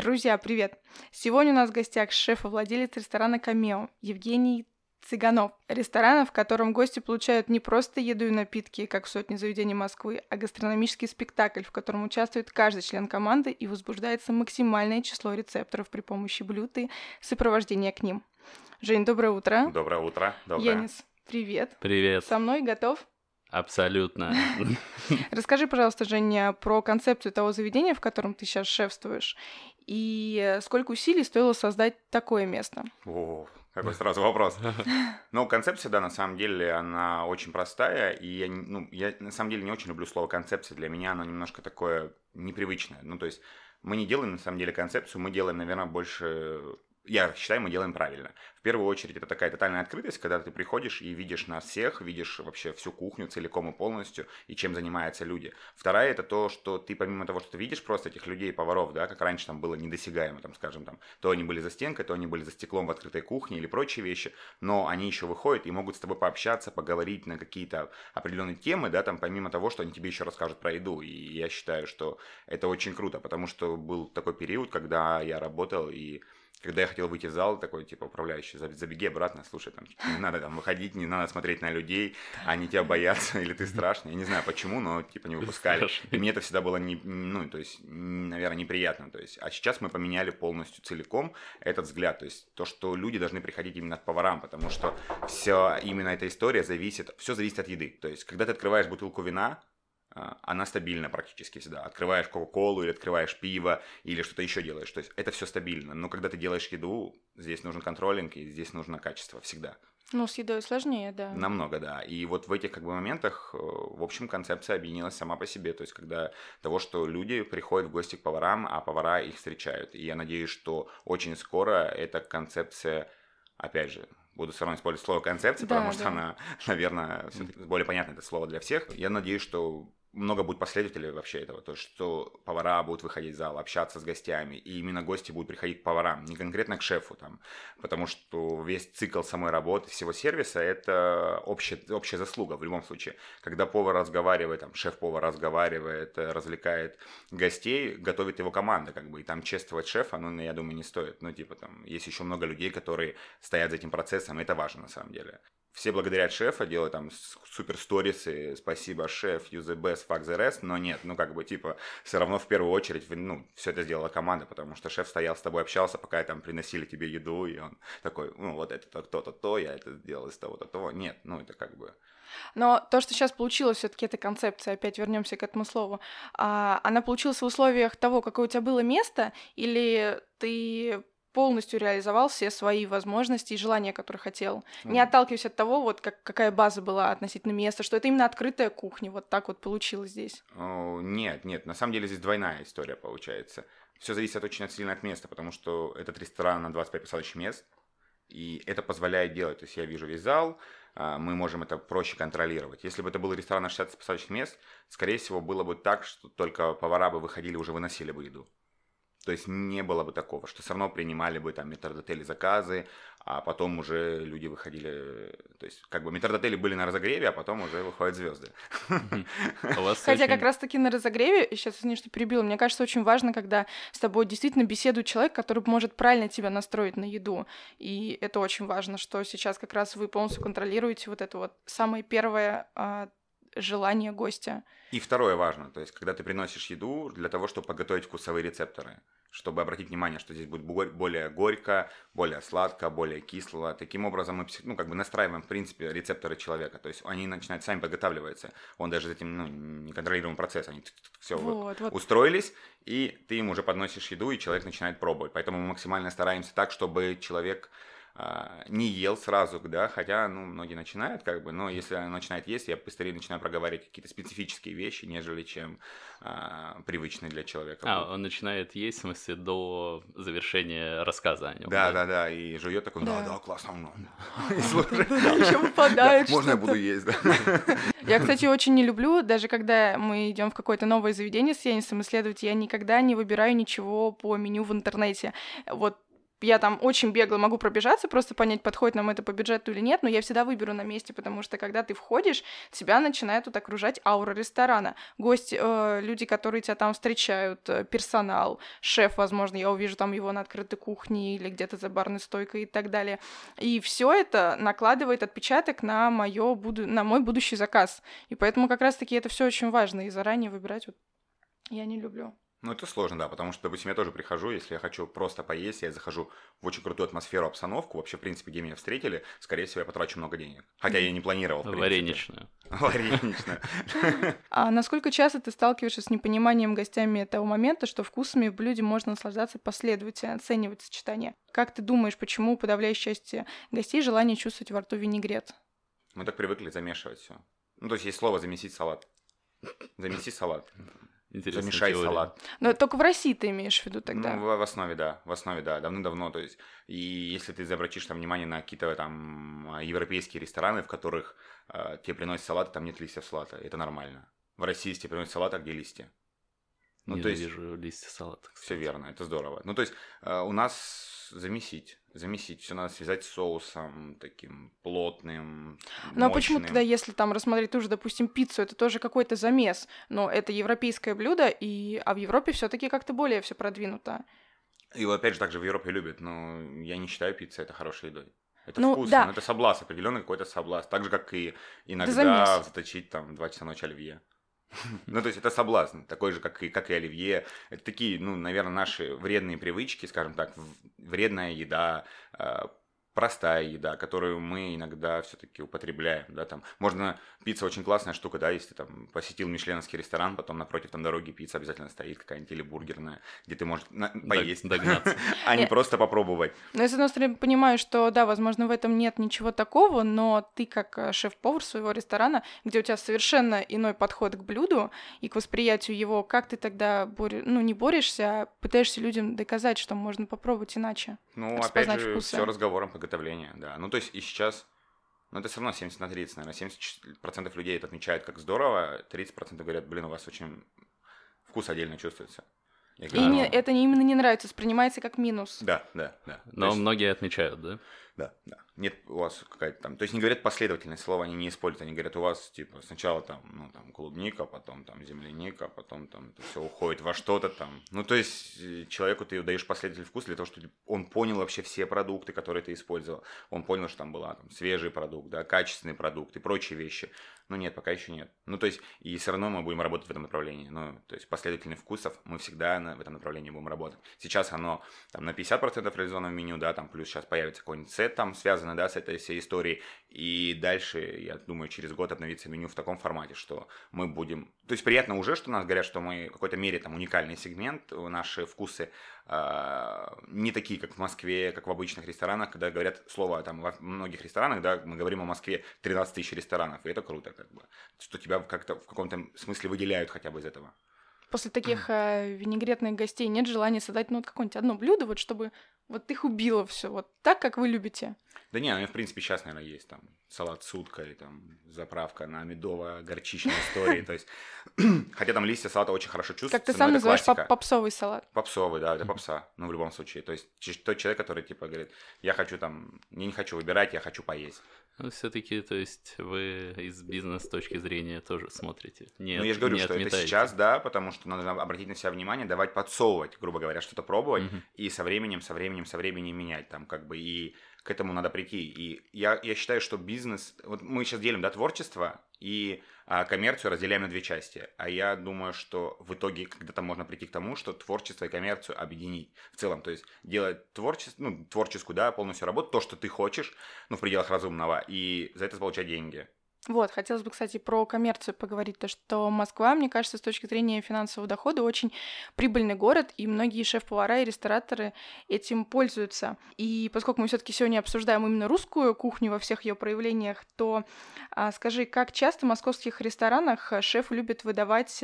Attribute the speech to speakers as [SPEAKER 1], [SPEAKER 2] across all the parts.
[SPEAKER 1] Друзья, привет! Сегодня у нас в гостях шеф и владелец ресторана «Камео» Евгений Цыганов. Ресторан, в котором гости получают не просто еду и напитки, как в сотне заведений Москвы, а гастрономический спектакль, в котором участвует каждый член команды и возбуждается максимальное число рецепторов при помощи блюд и сопровождения к ним. Жень, доброе утро.
[SPEAKER 2] Доброе утро. Доброе.
[SPEAKER 1] Янис, привет.
[SPEAKER 3] Привет.
[SPEAKER 1] Со мной готов?
[SPEAKER 3] Абсолютно.
[SPEAKER 1] Расскажи, пожалуйста, Женя, про концепцию того заведения, в котором ты сейчас шефствуешь, и сколько усилий стоило создать такое место?
[SPEAKER 2] О, какой сразу вопрос. Ну, концепция, да, на самом деле, она очень простая, и я, ну, я на самом деле не очень люблю слово концепция. Для меня оно немножко такое непривычное. Ну, то есть мы не делаем, на самом деле, концепцию, мы делаем, наверное, больше я считаю, мы делаем правильно. В первую очередь, это такая тотальная открытость, когда ты приходишь и видишь нас всех, видишь вообще всю кухню целиком и полностью, и чем занимаются люди. Вторая, это то, что ты помимо того, что ты видишь просто этих людей, поваров, да, как раньше там было недосягаемо, там, скажем, там, то они были за стенкой, то они были за стеклом в открытой кухне или прочие вещи, но они еще выходят и могут с тобой пообщаться, поговорить на какие-то определенные темы, да, там, помимо того, что они тебе еще расскажут про еду. И я считаю, что это очень круто, потому что был такой период, когда я работал и когда я хотел выйти в зал, такой, типа, управляющий, забеги обратно, слушай, там, не надо там выходить, не надо смотреть на людей, они тебя боятся, или ты страшный. Я не знаю почему, но, типа, не выпускали. И мне это всегда было, не, ну, то есть, наверное, неприятно. То есть, а сейчас мы поменяли полностью целиком этот взгляд. То есть, то, что люди должны приходить именно к поварам, потому что все, именно эта история зависит, все зависит от еды. То есть, когда ты открываешь бутылку вина, она стабильна практически всегда. Открываешь Кока-Колу или открываешь пиво или что-то еще делаешь. То есть это все стабильно. Но когда ты делаешь еду, здесь нужен контролинг и здесь нужно качество всегда.
[SPEAKER 1] Ну, с едой сложнее, да.
[SPEAKER 2] Намного, да. И вот в этих как бы моментах, э, в общем, концепция объединилась сама по себе. То есть, когда того, что люди приходят в гости к поварам, а повара их встречают. И я надеюсь, что очень скоро эта концепция, опять же, буду все равно использовать слово концепция, да, потому да. что она, наверное, более понятно это слово для всех. Я надеюсь, что много будет последователей вообще этого, то, что повара будут выходить в зал, общаться с гостями, и именно гости будут приходить к поварам, не конкретно к шефу там, потому что весь цикл самой работы, всего сервиса – это общая, общая заслуга в любом случае. Когда повар разговаривает, там, шеф-повар разговаривает, э, развлекает гостей, готовит его команда, как бы, и там чествовать шефа, ну, я думаю, не стоит. Ну, типа, там, есть еще много людей, которые стоят за этим процессом, и это важно на самом деле все благодарят шефа, делают там супер сторисы, спасибо, шеф, use best, fuck the rest, но нет, ну как бы типа все равно в первую очередь, ну, все это сделала команда, потому что шеф стоял с тобой, общался, пока там приносили тебе еду, и он такой, ну вот это то-то, то, я это сделал из того-то, того. Нет, ну это как бы...
[SPEAKER 1] Но то, что сейчас получилось, все-таки эта концепция, опять вернемся к этому слову, а, она получилась в условиях того, какое у тебя было место, или ты полностью реализовал все свои возможности и желания, которые хотел. Mm. Не отталкиваясь от того, вот как, какая база была относительно места, что это именно открытая кухня, вот так вот получилось здесь.
[SPEAKER 2] Oh, нет, нет, на самом деле здесь двойная история получается. Все зависит очень сильно от места, потому что этот ресторан на 25 посадочных мест, и это позволяет делать. То есть я вижу весь зал, а, мы можем это проще контролировать. Если бы это был ресторан на 60 посадочных мест, скорее всего, было бы так, что только повара бы выходили, уже выносили бы еду. То есть не было бы такого, что все равно принимали бы там метрдотели заказы, а потом уже люди выходили, то есть как бы метрдотели были на разогреве, а потом уже выходят звезды.
[SPEAKER 1] Хотя как раз-таки на разогреве, сейчас извини, что перебил, мне кажется, очень важно, когда с тобой действительно беседует человек, который может правильно тебя настроить на еду. И это очень важно, что сейчас как раз вы полностью контролируете вот это вот самое первое а, желание гостя.
[SPEAKER 2] И второе важно, то есть, когда ты приносишь еду для того, чтобы подготовить вкусовые рецепторы, чтобы обратить внимание, что здесь будет более горько, более сладко, более кисло. Таким образом мы ну, как бы настраиваем, в принципе, рецепторы человека. То есть они начинают сами подготавливаться. Он даже этим ну, неконтролируемый процесс. Они все вот, вот. устроились, и ты им уже подносишь еду, и человек начинает пробовать. Поэтому мы максимально стараемся так, чтобы человек не ел сразу, да, хотя, ну, многие начинают, как бы, но если она начинает есть, я быстрее начинаю проговаривать какие-то специфические вещи, нежели чем а, привычные для человека.
[SPEAKER 3] А, он начинает есть, в смысле, до завершения рассказа о нем.
[SPEAKER 2] Да, да, да, и жует такой, да, да, классно, ну,
[SPEAKER 1] еще выпадает
[SPEAKER 2] Можно я буду есть, да.
[SPEAKER 1] Я, кстати, очень не люблю, даже когда мы идем в какое-то новое заведение с Янисом исследовать, я никогда не выбираю ничего по меню в интернете. Вот я там очень бегло могу пробежаться, просто понять, подходит нам это по бюджету или нет, но я всегда выберу на месте, потому что когда ты входишь, тебя начинает тут окружать аура ресторана. Гости, э, люди, которые тебя там встречают, э, персонал, шеф, возможно, я увижу там его на открытой кухне или где-то за барной стойкой и так далее. И все это накладывает отпечаток на, моё буду... на мой будущий заказ. И поэтому как раз-таки это все очень важно, и заранее выбирать вот я не люблю.
[SPEAKER 2] Ну, это сложно, да, потому что, допустим, я тоже прихожу, если я хочу просто поесть, я захожу в очень крутую атмосферу, обстановку, вообще, в принципе, где меня встретили, скорее всего, я потрачу много денег. Хотя я не планировал, в
[SPEAKER 3] Вареничную.
[SPEAKER 2] Вареничную.
[SPEAKER 1] А насколько часто ты сталкиваешься с непониманием гостями того момента, что вкусами в блюде можно наслаждаться последовательно, оценивать сочетание? Как ты думаешь, почему у подавляющей части гостей желание чувствовать во рту винегрет?
[SPEAKER 2] Мы так привыкли замешивать все. Ну, то есть есть слово «замесить салат». Замеси салат.
[SPEAKER 3] Интересная
[SPEAKER 2] Замешай
[SPEAKER 3] теория.
[SPEAKER 2] салат.
[SPEAKER 1] Но только в России ты имеешь в виду тогда?
[SPEAKER 2] Ну, в, в основе, да. В основе, да. Давным-давно. То есть, и если ты обратишь там внимание на какие-то там европейские рестораны, в которых э, тебе приносят салат, там нет листьев салата. Это нормально. В России тебе приносят салат, а где листья? Ну, то есть,
[SPEAKER 3] Ненавижу листья салата.
[SPEAKER 2] все верно, это здорово. Ну, то есть, э, у нас замесить. Замесить. Все надо связать с соусом таким плотным.
[SPEAKER 1] Ну а почему тогда, если там рассмотреть ту же, допустим, пиццу, это тоже какой-то замес, но это европейское блюдо, и... а в Европе все таки как-то более все продвинуто.
[SPEAKER 2] И вот опять же, также в Европе любят, но я не считаю пиццей это хорошей едой. Это
[SPEAKER 1] Ну,
[SPEAKER 2] вкусно,
[SPEAKER 1] да.
[SPEAKER 2] но это соблазн, определенный какой-то соблазн. Так же, как и иногда заточить там два часа ночи оливье. Ну, то есть это соблазн, такой же, как и, как и оливье. Это такие, ну, наверное, наши вредные привычки, скажем так, вредная еда, э, простая еда, которую мы иногда все-таки употребляем, да, там, можно, пицца очень классная штука, да, если ты там посетил мишленовский ресторан, потом напротив там дороги пицца обязательно стоит какая-нибудь или бургерная, где ты можешь на- поесть,
[SPEAKER 3] догнаться.
[SPEAKER 2] а не просто попробовать.
[SPEAKER 1] Но я, с одной стороны, понимаю, что, да, возможно, в этом нет ничего такого, но ты, как э, шеф-повар своего ресторана, где у тебя совершенно иной подход к блюду и к восприятию его, как ты тогда, ну, не борешься, а пытаешься людям доказать, что можно попробовать иначе?
[SPEAKER 2] Ну, опять же,
[SPEAKER 1] вкусы.
[SPEAKER 2] все разговором приготовления, да. Ну, то есть и сейчас, ну, это все равно 70 на 30, наверное. 70% людей это отмечают как здорово, 30% говорят, блин, у вас очень вкус отдельно чувствуется. Я
[SPEAKER 1] И не-
[SPEAKER 2] «Ну,
[SPEAKER 1] это не именно не нравится, воспринимается как минус.
[SPEAKER 2] Да, да, да.
[SPEAKER 3] Но
[SPEAKER 2] есть-
[SPEAKER 3] многие отмечают, да?
[SPEAKER 2] Да, да. Нет у вас какая-то там... То есть не говорят последовательность слова, они не используют. Они говорят, у вас, типа, сначала там, ну, там, клубника, потом там земляника, потом там это все уходит во что-то там. Ну, то есть э, человеку ты даешь последовательный вкус для того, чтобы он понял вообще все продукты, которые ты использовал. Он понял, что там была там свежий продукт, да, качественный продукт и прочие вещи. Но нет, пока еще нет. Ну, то есть, и все равно мы будем работать в этом направлении. Ну, то есть, последовательных вкусов мы всегда на- в этом направлении будем работать. Сейчас оно там на 50% реализовано в меню, да, там плюс сейчас появится какой-нибудь сет там связанный, да, с этой всей историей. И дальше, я думаю, через год обновится меню в таком формате, что мы будем... То есть, приятно уже, что нас говорят, что мы в какой-то мере там уникальный сегмент, э, наши вкусы а, не такие, как в Москве, как в обычных ресторанах, когда говорят слово там во многих ресторанах, да, мы говорим о Москве 13 тысяч ресторанов, и это круто, как бы, что тебя как-то в каком-то смысле выделяют хотя бы из этого.
[SPEAKER 1] После таких э, винегретных гостей нет желания создать, ну, вот какое-нибудь одно блюдо, вот чтобы вот их убило все вот так, как вы любите.
[SPEAKER 2] Да не, ну, в принципе, сейчас, наверное, есть там салат с уткой, там заправка на медово-горчичной истории, то есть, хотя там листья салата очень хорошо чувствуются,
[SPEAKER 1] Как ты сам называешь попсовый салат.
[SPEAKER 2] Попсовый, да, это попса, ну, в любом случае. То есть, тот человек, который, типа, говорит, я хочу там, я не хочу выбирать, я хочу поесть.
[SPEAKER 3] Ну, все-таки, то есть, вы из бизнес точки зрения тоже смотрите. Не,
[SPEAKER 2] ну, я же говорю,
[SPEAKER 3] не
[SPEAKER 2] что это
[SPEAKER 3] отметаете.
[SPEAKER 2] сейчас, да, потому что надо обратить на себя внимание, давать подсовывать, грубо говоря, что-то пробовать,
[SPEAKER 3] Мгм.
[SPEAKER 2] и со временем, со временем, со временем менять, там, как бы, и к этому надо прийти. И я, я считаю, что бизнес, вот мы сейчас делим, да, творчество и а, коммерцию разделяем на две части. А я думаю, что в итоге когда-то можно прийти к тому, что творчество и коммерцию объединить в целом. То есть делать творчество, ну, творческую, да, полностью работу, то, что ты хочешь, ну, в пределах разумного, и за это получать деньги.
[SPEAKER 1] Вот, хотелось бы, кстати, про коммерцию поговорить, то что Москва, мне кажется, с точки зрения финансового дохода очень прибыльный город, и многие шеф-повара и рестораторы этим пользуются. И поскольку мы все таки сегодня обсуждаем именно русскую кухню во всех ее проявлениях, то а, скажи, как часто в московских ресторанах шеф любит выдавать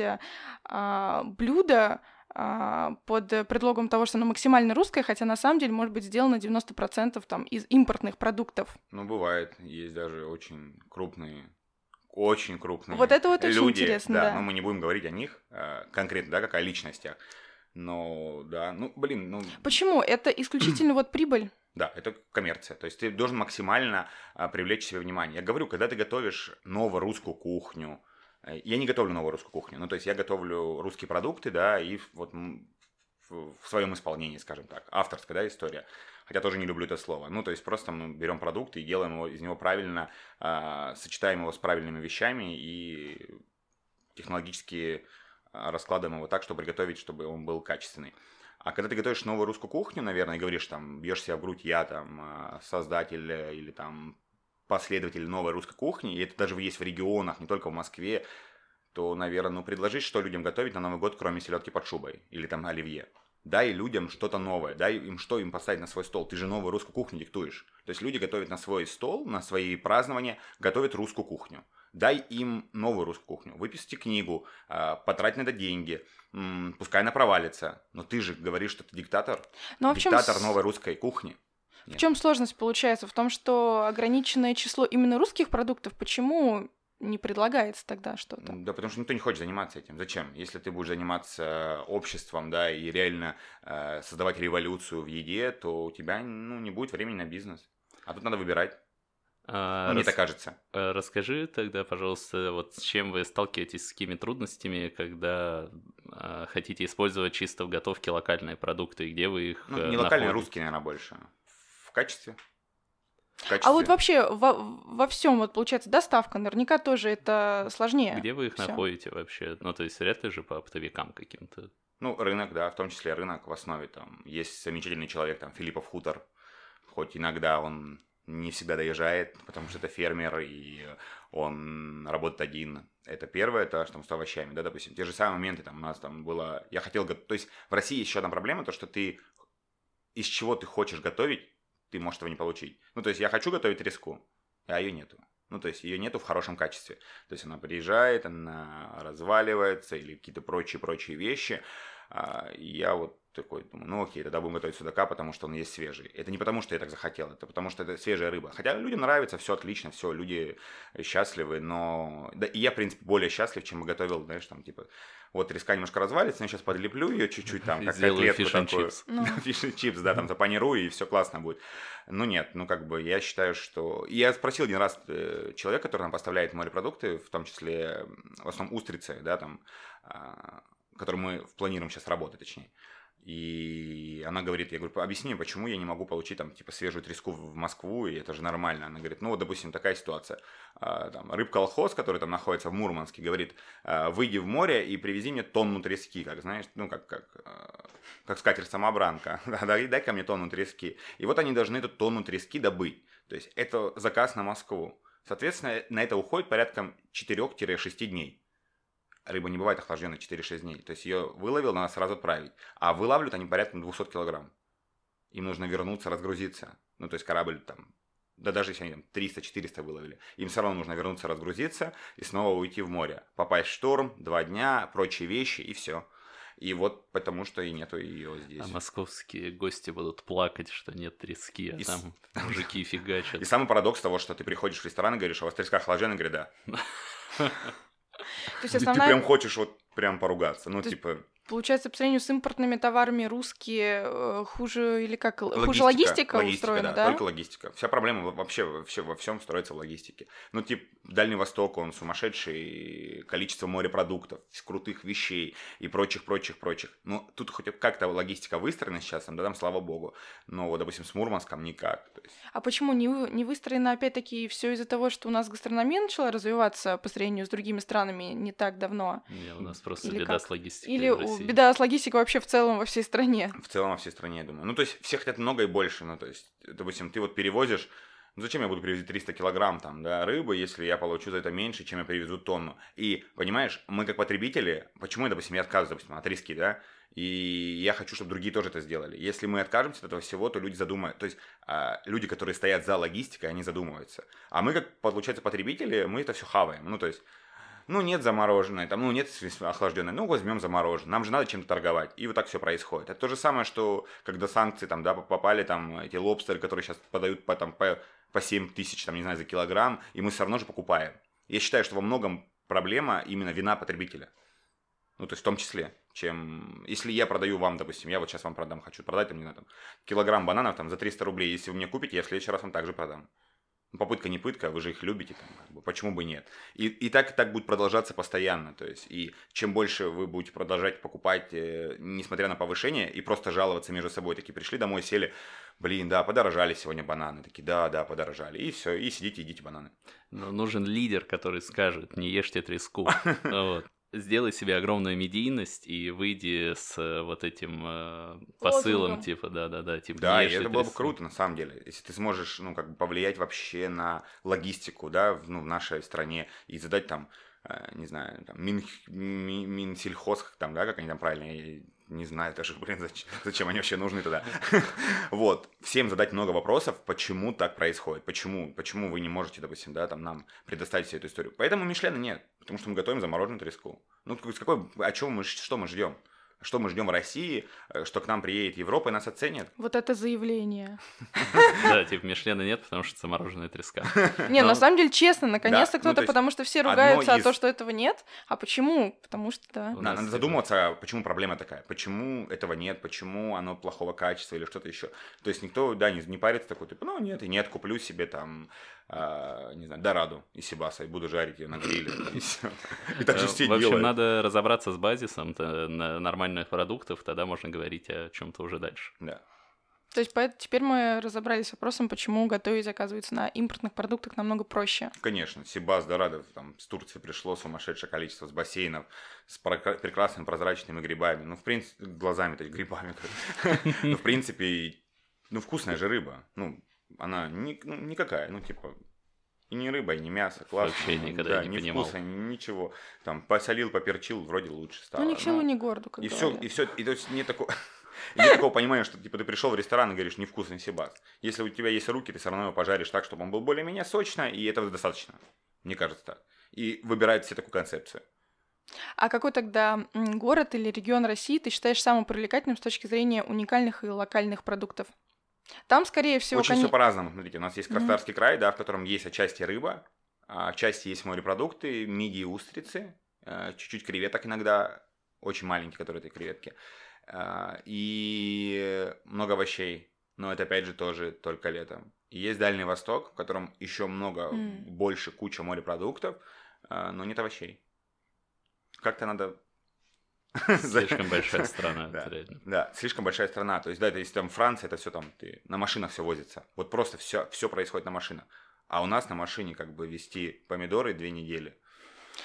[SPEAKER 1] а, блюда под предлогом того, что оно максимально русское, хотя на самом деле может быть сделано 90% там из импортных продуктов.
[SPEAKER 2] Ну, бывает. Есть даже очень крупные, очень крупные
[SPEAKER 1] Вот это вот очень
[SPEAKER 2] люди.
[SPEAKER 1] интересно, да.
[SPEAKER 2] но мы не будем говорить о них э, конкретно, да, как о личностях. Но, да, ну, блин, ну...
[SPEAKER 1] Почему? Это исключительно вот прибыль?
[SPEAKER 2] Да, это коммерция. То есть ты должен максимально а, привлечь себе внимание. Я говорю, когда ты готовишь новую русскую кухню, я не готовлю новую русскую кухню, ну то есть я готовлю русские продукты, да, и вот в своем исполнении, скажем так, авторская, да, история. Хотя тоже не люблю это слово. Ну, то есть просто мы берем продукт и делаем его, из него правильно, э, сочетаем его с правильными вещами и технологически раскладываем его так, чтобы приготовить, чтобы он был качественный. А когда ты готовишь новую русскую кухню, наверное, и говоришь там, бьешь себя в грудь, я там а, создатель или там последователь новой русской кухни, и это даже есть в регионах, не только в Москве, то, наверное, ну, предложить, что людям готовить на Новый год, кроме селедки под шубой или там оливье. Дай людям что-то новое, дай им что им поставить на свой стол. Ты же новую русскую кухню диктуешь. То есть люди готовят на свой стол, на свои празднования, готовят русскую кухню. Дай им новую русскую кухню. Выпишите книгу, а, потрать на это деньги, пускай она провалится. Но ты же говоришь, что ты диктатор.
[SPEAKER 1] Но,
[SPEAKER 2] в диктатор новой русской кухни.
[SPEAKER 1] Нет. В чем сложность получается? В том, что ограниченное число именно русских продуктов, почему не предлагается тогда что-то.
[SPEAKER 2] Да, потому что никто не хочет заниматься этим. Зачем? Если ты будешь заниматься обществом, да, и реально э, создавать революцию в еде, то у тебя ну, не будет времени на бизнес. А тут надо выбирать. А, ну, мне рас... так кажется.
[SPEAKER 3] А, расскажи тогда, пожалуйста, вот с чем вы сталкиваетесь, с какими трудностями, когда а, хотите использовать чисто в готовке локальные продукты, и где вы их
[SPEAKER 2] Ну, не локальные, русские, наверное, больше. В качестве.
[SPEAKER 1] А вот вообще во, во всем, вот получается, доставка наверняка тоже это сложнее.
[SPEAKER 3] Где вы их всё. находите вообще? Ну, то есть ли же по оптовикам каким-то.
[SPEAKER 2] Ну, рынок, да, в том числе рынок в основе там. Есть замечательный человек, там, Филиппов Хутор. Хоть иногда он не всегда доезжает, потому что это фермер, и он работает один. Это первое, это что с овощами, да, допустим. Те же самые моменты, там, у нас там было... Я хотел... То есть в России еще одна проблема, то, что ты... Из чего ты хочешь готовить, ты можешь этого не получить. Ну, то есть я хочу готовить треску, а ее нету. Ну, то есть ее нету в хорошем качестве. То есть она приезжает, она разваливается или какие-то прочие-прочие вещи. А, я вот такой думаю, ну окей, тогда будем готовить судака, потому что он есть свежий. Это не потому, что я так захотел, это потому, что это свежая рыба. Хотя людям нравится, все отлично, все, люди счастливы, но... Да, и я, в принципе, более счастлив, чем бы готовил, знаешь, там, типа, вот треска немножко развалится, я сейчас подлеплю ее чуть-чуть там, как котлетку такую. Фиш чипс, да, там запанирую, и все классно будет. Ну нет, ну как бы я считаю, что... Я спросил один раз э, человека, который нам поставляет морепродукты, в том числе, в основном устрицы, да, там, а, который мы планируем сейчас работать, точнее. И она говорит, я говорю, объясни, почему я не могу получить там типа свежую треску в Москву, и это же нормально. Она говорит, ну вот, допустим, такая ситуация. А, там, рыбколхоз, который там находится в Мурманске, говорит, а, выйди в море и привези мне тонну трески, как знаешь, ну как, как, а, как скатерть-самобранка. дай, дай ко мне тонну трески. И вот они должны эту тонну трески добыть. То есть это заказ на Москву. Соответственно, на это уходит порядка 4-6 дней рыба не бывает охлажденной 4-6 дней. То есть ее выловил, надо сразу отправить. А вылавливают они порядка 200 килограмм. Им нужно вернуться, разгрузиться. Ну, то есть корабль там, да даже если они там 300-400 выловили, им все равно нужно вернуться, разгрузиться и снова уйти в море. Попасть в шторм, два дня, прочие вещи и все. И вот потому что и нету ее здесь.
[SPEAKER 3] А московские гости будут плакать, что нет трески, а и там с... мужики фигачат.
[SPEAKER 2] И самый парадокс того, что ты приходишь в ресторан и говоришь, а у вас треска охлажденная, говорит, да. То есть основная... Ты прям хочешь вот прям поругаться, ну, типа...
[SPEAKER 1] Получается, по сравнению с импортными товарами русские э, хуже или как логистика, хуже логистика, логистика устроена, да,
[SPEAKER 2] да? Только логистика. Вся проблема вообще, вообще во всем строится в логистике. Ну, типа, Дальний Восток, он сумасшедший, количество морепродуктов, крутых вещей и прочих, прочих, прочих. Ну, тут хоть как-то логистика выстроена сейчас, да, там, слава богу. Но, вот, допустим, с Мурманском никак. Есть...
[SPEAKER 1] А почему не, не выстроено, опять-таки, все из-за того, что у нас гастрономия начала развиваться по сравнению с другими странами не так давно?
[SPEAKER 3] Не, у нас просто Или беда как? с логистикой
[SPEAKER 1] Или России. беда с логистикой вообще в целом во всей стране.
[SPEAKER 2] В целом во всей стране, я думаю. Ну, то есть все хотят много и больше. Ну, то есть, допустим, ты вот перевозишь ну, зачем я буду привезти 300 килограмм там, да, рыбы, если я получу за это меньше, чем я привезу тонну? И, понимаешь, мы как потребители, почему, я, допустим, я отказываюсь, допустим, от риски, да, и я хочу, чтобы другие тоже это сделали. Если мы откажемся от этого всего, то люди задумают, то есть а, люди, которые стоят за логистикой, они задумываются. А мы, как, получается, потребители, мы это все хаваем. Ну, то есть, ну, нет замороженной, там, ну, нет охлажденной, ну, возьмем замороженной. Нам же надо чем-то торговать. И вот так все происходит. Это то же самое, что когда санкции, там, да, попали, там, эти лобстеры, которые сейчас подают по, там, по, по 7 тысяч, там, не знаю, за килограмм, и мы все равно же покупаем. Я считаю, что во многом проблема именно вина потребителя. Ну, то есть в том числе. чем если я продаю вам, допустим, я вот сейчас вам продам, хочу продать, там, не знаю, там, килограмм бананов там за 300 рублей, если вы мне купите, я в следующий раз вам также продам. Ну, попытка не пытка, вы же их любите, там, как бы, почему бы нет. И, и так, так будет продолжаться постоянно. То есть, и чем больше вы будете продолжать покупать, э, несмотря на повышение, и просто жаловаться между собой, такие пришли домой, сели, блин, да, подорожали сегодня бананы, такие, да, да, подорожали, и все, и сидите, едите бананы.
[SPEAKER 3] Но нужен лидер, который скажет, не ешьте треску. Вот сделай себе огромную медийность и выйди с э, вот этим э, посылом, Лозунгом. типа, да-да-да, типа.
[SPEAKER 2] Да, и это было бы круто, на самом деле, если ты сможешь, ну, как бы повлиять вообще на логистику, да, в, ну, в нашей стране и задать там, э, не знаю, там, Мин, Мин, Минсельхоз, там, да, как они там правильно не знаю даже, блин, зачем, зачем они вообще нужны тогда. вот, всем задать много вопросов, почему так происходит, почему, почему вы не можете, допустим, да, там нам предоставить всю эту историю. Поэтому Мишлена нет, потому что мы готовим замороженную треску. Ну, с какой, о чем мы, что мы ждем? Что мы ждем в России, э, что к нам приедет Европа и нас оценит?
[SPEAKER 1] Вот это заявление.
[SPEAKER 3] Да, типа Мишлена нет, потому что замороженная треска.
[SPEAKER 1] Не, на самом деле, честно, наконец-то ну, кто-то, потому что все ругаются о том, что этого нет. А почему? Потому что, да.
[SPEAKER 2] Надо задуматься, почему проблема такая. Почему этого нет, почему оно плохого качества или что-то еще. То есть никто, да, не парится такой, типа, ну нет, и нет, куплю себе там а, не знаю, дораду из Сибаса и буду жарить ее на гриле. И, и так же все
[SPEAKER 3] В общем, надо разобраться с базисом нормальных продуктов, тогда можно говорить о чем-то уже дальше.
[SPEAKER 2] Да.
[SPEAKER 1] То есть теперь мы разобрались с вопросом, почему готовить, оказывается, на импортных продуктах намного проще.
[SPEAKER 2] Конечно, Сибас, Дорадо, там с Турции пришло сумасшедшее количество, с бассейнов, с прекрасными прозрачными грибами. Ну, в принципе, глазами-то грибами. Ну, в принципе, ну, вкусная же рыба. Ну, она ни, ну, никакая, ну, типа, и не рыба, и не мясо, классно.
[SPEAKER 3] Вообще никогда да, не
[SPEAKER 2] ни
[SPEAKER 3] понимал.
[SPEAKER 2] вкуса, ничего. Там посолил, поперчил, вроде лучше стало.
[SPEAKER 1] Ну, ни к селу, ни городу, как
[SPEAKER 2] И все, и все, и то есть не такого... нет такого понимания, что типа ты пришел в ресторан и говоришь невкусный сибас. Если у тебя есть руки, ты все равно его пожаришь так, чтобы он был более-менее сочно, и этого достаточно. Мне кажется так. И выбирает все такую концепцию.
[SPEAKER 1] А какой тогда город или регион России ты считаешь самым привлекательным с точки зрения уникальных и локальных продуктов? Там, скорее всего...
[SPEAKER 2] Очень кон... все по-разному. Смотрите, у нас есть Краснодарский mm-hmm. край, да, в котором есть отчасти рыба, а отчасти есть морепродукты, мидии, устрицы, э, чуть-чуть креветок иногда, очень маленькие, которые это креветки, э, и много овощей. Но это, опять же, тоже только летом. И есть Дальний Восток, в котором еще много, mm. больше куча морепродуктов, э, но нет овощей. Как-то надо
[SPEAKER 3] Слишком большая страна,
[SPEAKER 2] да, да, слишком большая страна. То есть, да, это если там Франция, это все там, ты на машинах все возится. Вот просто все, все происходит на машинах. А у нас на машине как бы вести помидоры две недели.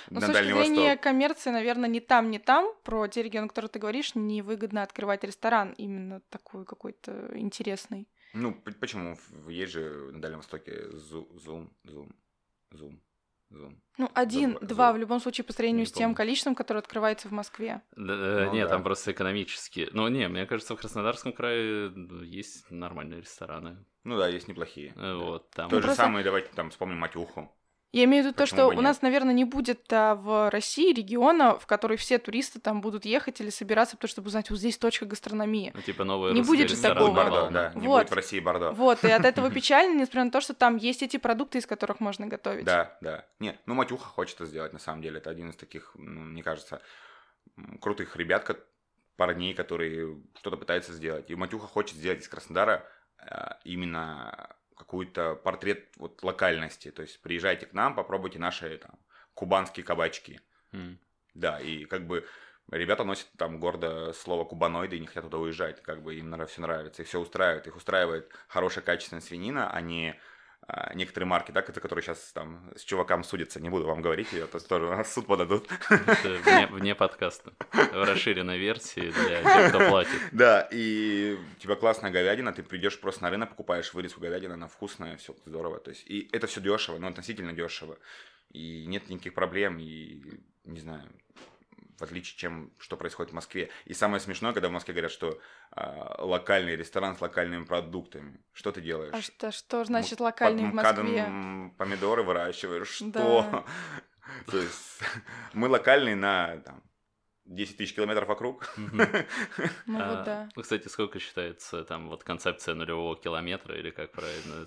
[SPEAKER 1] Ну, с точки зрения Восток. коммерции, наверное, не там, не там, про те регионы, которые ты говоришь, невыгодно открывать ресторан именно такой какой-то интересный.
[SPEAKER 2] Ну, почему? Есть же на Дальнем Востоке Zoom, Zoom, Zoom, Zoom.
[SPEAKER 1] Ну, один, два, в любом случае, по сравнению с тем количеством, которое открывается в Москве.
[SPEAKER 3] Да, э, ну, нет, да. там просто экономически. Ну, не, мне кажется, в Краснодарском крае есть нормальные рестораны.
[SPEAKER 2] Ну да, есть неплохие.
[SPEAKER 3] Э, вот, там.
[SPEAKER 2] То ну, же просто... самое, давайте там вспомним Матюху.
[SPEAKER 1] Я имею в виду то, что у нас, наверное, не будет а, в России региона, в который все туристы там будут ехать или собираться, потому чтобы узнать, вот здесь точка гастрономии.
[SPEAKER 3] Ну, типа новый
[SPEAKER 1] Не будет же такого.
[SPEAKER 2] Бордо, да, не вот. будет в России Бордо.
[SPEAKER 1] Вот, и от этого печально, несмотря на то, что там есть эти продукты, из которых можно готовить.
[SPEAKER 2] Да, да. Нет, ну Матюха хочет это сделать, на самом деле. Это один из таких, ну, мне кажется, крутых ребят, парней, которые что-то пытаются сделать. И Матюха хочет сделать из Краснодара а, именно какой-то портрет вот локальности. То есть приезжайте к нам, попробуйте наши там, кубанские кабачки. Mm. Да, и как бы ребята носят там гордо слово кубаноиды и не хотят туда уезжать. Как бы им все нравится, их все устраивает. Их устраивает хорошая качественная свинина, а не некоторые марки, да, это которые сейчас там с чувакам судятся, не буду вам говорить, ее то тоже нас суд подадут.
[SPEAKER 3] вне, вне подкаста, в расширенной версии для тех, кто платит.
[SPEAKER 2] Да, и у тебя классная говядина, ты придешь просто на рынок, покупаешь вырезку говядины, она вкусная, все здорово, то есть, и это все дешево, но относительно дешево, и нет никаких проблем, и не знаю, в отличие, чем что происходит в Москве. И самое смешное, когда в Москве говорят, что э, локальный ресторан с локальными продуктами. Что ты делаешь?
[SPEAKER 1] А что, что значит локальный в Москве?
[SPEAKER 2] помидоры выращиваешь. Что? То есть мы локальные на там, 10 тысяч километров вокруг. Ну
[SPEAKER 1] вот да.
[SPEAKER 3] Кстати, сколько считается там вот концепция нулевого километра или как правильно?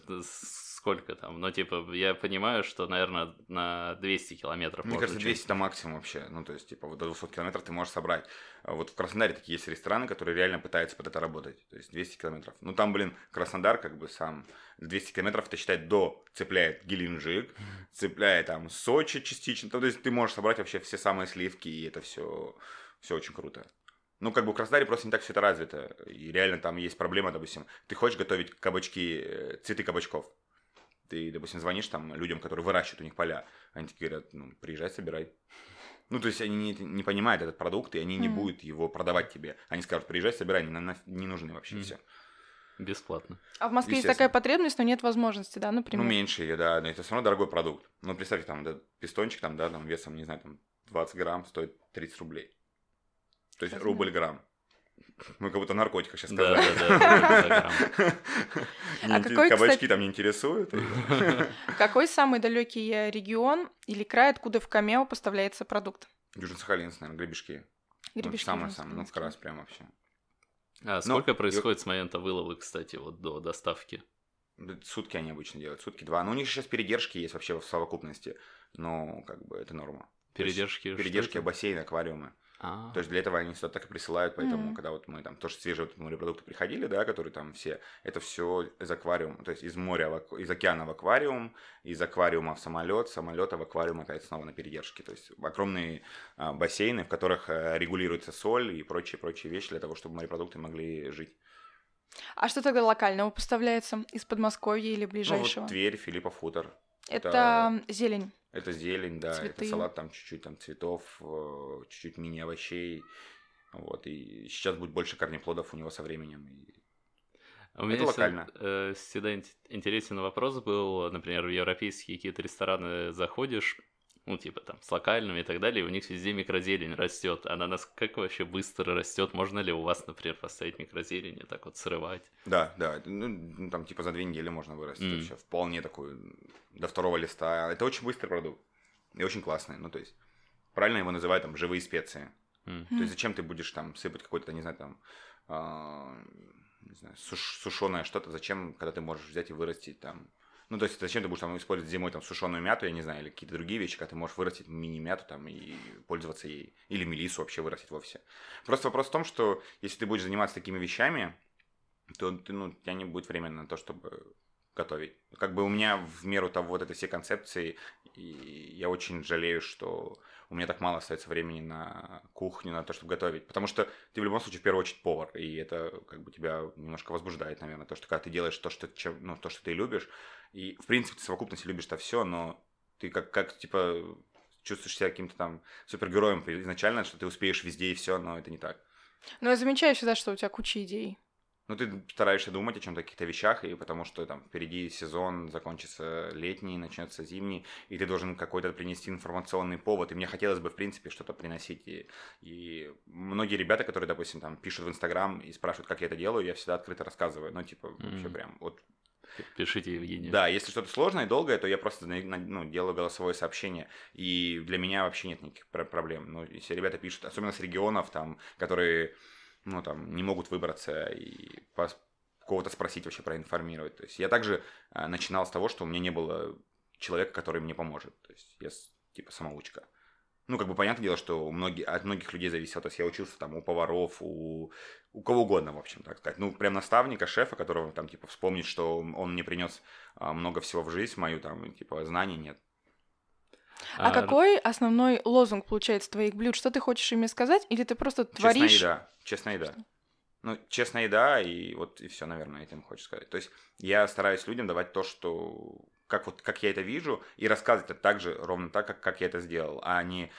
[SPEAKER 3] Сколько там? Ну, типа, я понимаю, что, наверное, на 200 километров
[SPEAKER 2] Мне кажется, 200 это максимум вообще. Ну, то есть, типа, вот до 200 километров ты можешь собрать. А вот в Краснодаре такие есть рестораны, которые реально пытаются под это работать. То есть 200 километров. Ну, там, блин, Краснодар как бы сам 200 километров, это считать до цепляет Геленджик, цепляет там Сочи частично. То есть ты можешь собрать вообще все самые сливки, и это все, все очень круто. Ну, как бы в Краснодаре просто не так все это развито. И реально там есть проблема, допустим, ты хочешь готовить кабачки, э, цветы кабачков. Ты, допустим, звонишь там людям, которые выращивают у них поля. Они такие говорят, ну, приезжай, собирай. Ну, то есть они не, не понимают этот продукт, и они mm. не будут его продавать тебе. Они скажут, приезжай, собирай, не, не нужны вообще mm. все.
[SPEAKER 3] Бесплатно.
[SPEAKER 1] А в Москве есть такая потребность, но нет возможности, да, например?
[SPEAKER 2] Ну, меньше ее, да, но это все равно дорогой продукт. Ну, представьте, там, да, пистончик, там, да, там, весом, не знаю, там, 20 грамм стоит 30 рублей. То есть рубль грамм. Мы как будто наркотика сейчас сказали. Да, да, да. А какой, Кабачки там не интересуют.
[SPEAKER 1] Какой самый далекий регион или край, откуда в Камео поставляется продукт?
[SPEAKER 2] Южно-Сахалинск, наверное, Гребешки.
[SPEAKER 1] Гребешки.
[SPEAKER 2] Самое самое, ну, как раз прям вообще.
[SPEAKER 3] А сколько происходит с момента вылова, кстати, вот до доставки?
[SPEAKER 2] Сутки они обычно делают, сутки два. Но у них сейчас передержки есть вообще в совокупности, но как бы это норма.
[SPEAKER 3] Передержки?
[SPEAKER 2] Передержки, бассейны, аквариумы. А. То есть для этого они сюда так и присылают, поэтому mm-hmm. когда вот мы там тоже свежие вот морепродукты приходили, да, которые там все, это все из аквариума, то есть из моря, в, из океана в аквариум, из аквариума в самолет, самолета в аквариум опять снова на передержке. То есть огромные а, бассейны, в которых а, регулируется соль и прочие-прочие вещи для того, чтобы морепродукты могли жить.
[SPEAKER 1] А что тогда локального поставляется из Подмосковья или ближайшего?
[SPEAKER 2] Ну, вот Тверь, Филиппов хутор.
[SPEAKER 1] Это, это зелень.
[SPEAKER 2] Это зелень, да, Цветы. это салат, там чуть-чуть там цветов, э, чуть-чуть мини-овощей. Вот, и сейчас будет больше корнеплодов у него со временем. И...
[SPEAKER 3] У меня это локально. Э, всегда интересен вопрос был, например, в европейские какие-то рестораны заходишь, ну, типа там с локальными и так далее, у них везде микрозелень растет. Она нас как вообще быстро растет? Можно ли у вас, например, поставить микрозелень и так вот срывать?
[SPEAKER 2] Да, да, ну, там типа за две недели можно вырастить mm. вообще, вполне такой, до второго листа. Это очень быстрый продукт и очень классный, ну, то есть, правильно его называют там живые специи. Mm. То есть, зачем ты будешь там сыпать какой-то, не знаю, там, э, не знаю, суш- сушеное что-то, зачем, когда ты можешь взять и вырастить там ну, то есть, зачем ты будешь там использовать зимой там сушеную мяту, я не знаю, или какие-то другие вещи, когда ты можешь вырастить мини-мяту там и пользоваться ей. Или мелису вообще вырастить вовсе. Просто вопрос в том, что если ты будешь заниматься такими вещами, то ты, ну, у тебя не будет времени на то, чтобы готовить. Как бы у меня в меру того вот этой все концепции, и я очень жалею, что у меня так мало остается времени на кухню, на то, чтобы готовить. Потому что ты в любом случае в первую очередь повар, и это как бы тебя немножко возбуждает, наверное, то, что когда ты делаешь то, что, чем, ну, то, что ты любишь, и в принципе ты в совокупности любишь-то все, но ты как, как типа чувствуешь себя каким-то там супергероем изначально, что ты успеешь везде и все, но это не так.
[SPEAKER 1] Ну, я замечаю всегда, что у тебя куча идей.
[SPEAKER 2] Ну, ты стараешься думать о чем-то, каких-то вещах, и потому что там впереди сезон, закончится летний, начнется зимний, и ты должен какой-то принести информационный повод. И мне хотелось бы, в принципе, что-то приносить. И, и многие ребята, которые, допустим, там пишут в Инстаграм и спрашивают, как я это делаю, я всегда открыто рассказываю. Ну, типа, mm-hmm. вообще прям вот
[SPEAKER 3] Пишите Евгению.
[SPEAKER 2] Да, если что-то сложное и долгое, то я просто ну, делаю голосовое сообщение. И для меня вообще нет никаких проблем. Ну, если ребята пишут, особенно с регионов, там, которые ну, там, не могут выбраться и кого-то спросить вообще проинформировать. То есть я также э, начинал с того, что у меня не было человека, который мне поможет. То есть я типа самоучка. Ну, как бы понятное дело, что у многих, от многих людей зависело. То есть я учился там у поваров, у, у кого угодно, в общем, так сказать. Ну, прям наставника, шефа, которого там, типа, вспомнить, что он мне принес а, много всего в жизнь мою, там, типа, знаний нет.
[SPEAKER 1] А, а какой основной лозунг получается твоих блюд? Что ты хочешь ими сказать? Или ты просто творишь?
[SPEAKER 2] Честная еда. Честная еда. Ну, честная еда, и вот и все, наверное, этим хочешь сказать. То есть я стараюсь людям давать то, что как вот как я это вижу, и рассказывать это так же, ровно так, как, как я это сделал, а не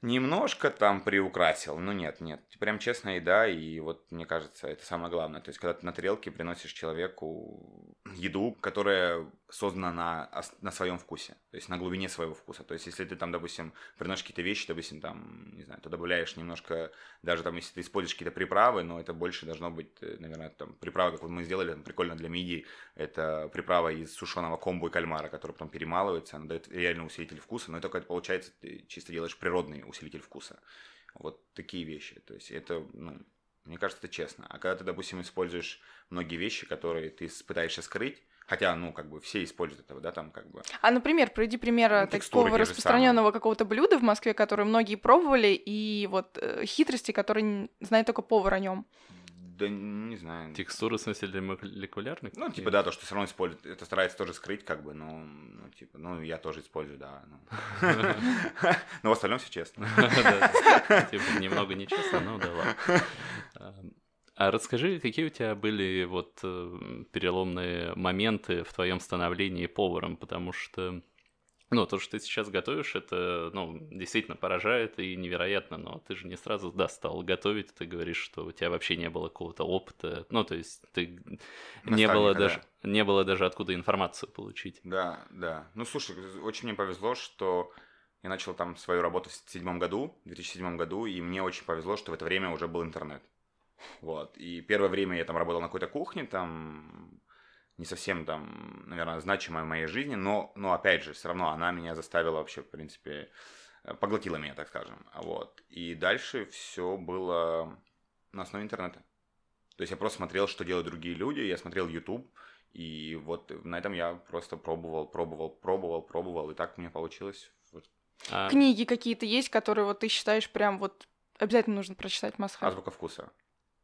[SPEAKER 2] немножко там приукрасил. Ну нет, нет. Прям честная еда, и вот мне кажется, это самое главное. То есть, когда ты на тарелке приносишь человеку еду, которая создана на, на своем вкусе, то есть на глубине своего вкуса. То есть, если ты там, допустим, приносишь какие-то вещи, допустим, там, не знаю, то добавляешь немножко, даже там, если ты используешь какие-то приправы, но это больше должно быть, э, наверное, там, приправа, как вот мы сделали, там, прикольно для мидии, это приправа из сушеного комбо и кальмара, которая потом перемалывается, она дает реально усилитель вкуса, но это только, получается, ты чисто делаешь природный усилитель вкуса. Вот такие вещи. То есть, это, ну, мне кажется, это честно. А когда ты, допустим, используешь многие вещи, которые ты пытаешься скрыть, Хотя, ну, как бы все используют этого, да, там как бы.
[SPEAKER 1] А, например, приведи пример ну, такого распространенного какого-то блюда в Москве, которое многие пробовали, и вот э, хитрости, которые знает только повар о нем.
[SPEAKER 2] Да не знаю.
[SPEAKER 3] Текстуры, в смысле, молекулярных?
[SPEAKER 2] Ну, типа, да, то, что все равно используют. Это старается тоже скрыть, как бы, ну, ну типа, ну, я тоже использую, да. Ну. Но в остальном все честно.
[SPEAKER 3] Типа, немного нечестно, ну да ладно. А расскажи, какие у тебя были вот э, переломные моменты в твоем становлении поваром, потому что ну, то, что ты сейчас готовишь, это, ну, действительно поражает и невероятно, но ты же не сразу, да, стал готовить, ты говоришь, что у тебя вообще не было какого-то опыта, ну, то есть ты не было даже, да. не было даже откуда информацию получить.
[SPEAKER 2] Да, да. Ну, слушай, очень мне повезло, что я начал там свою работу в седьмом году, в 2007 году, и мне очень повезло, что в это время уже был интернет. Вот. И первое время я там работал на какой-то кухне, там не совсем там, наверное, значимая в моей жизни, но, но опять же, все равно она меня заставила вообще, в принципе, э, поглотила меня, так скажем. Вот. И дальше все было на основе интернета. То есть я просто смотрел, что делают другие люди, я смотрел YouTube, и вот на этом я просто пробовал, пробовал, пробовал, пробовал, и так у меня получилось.
[SPEAKER 1] А... Книги какие-то есть, которые вот ты считаешь прям вот обязательно нужно прочитать Масха?
[SPEAKER 2] Азбука вкуса.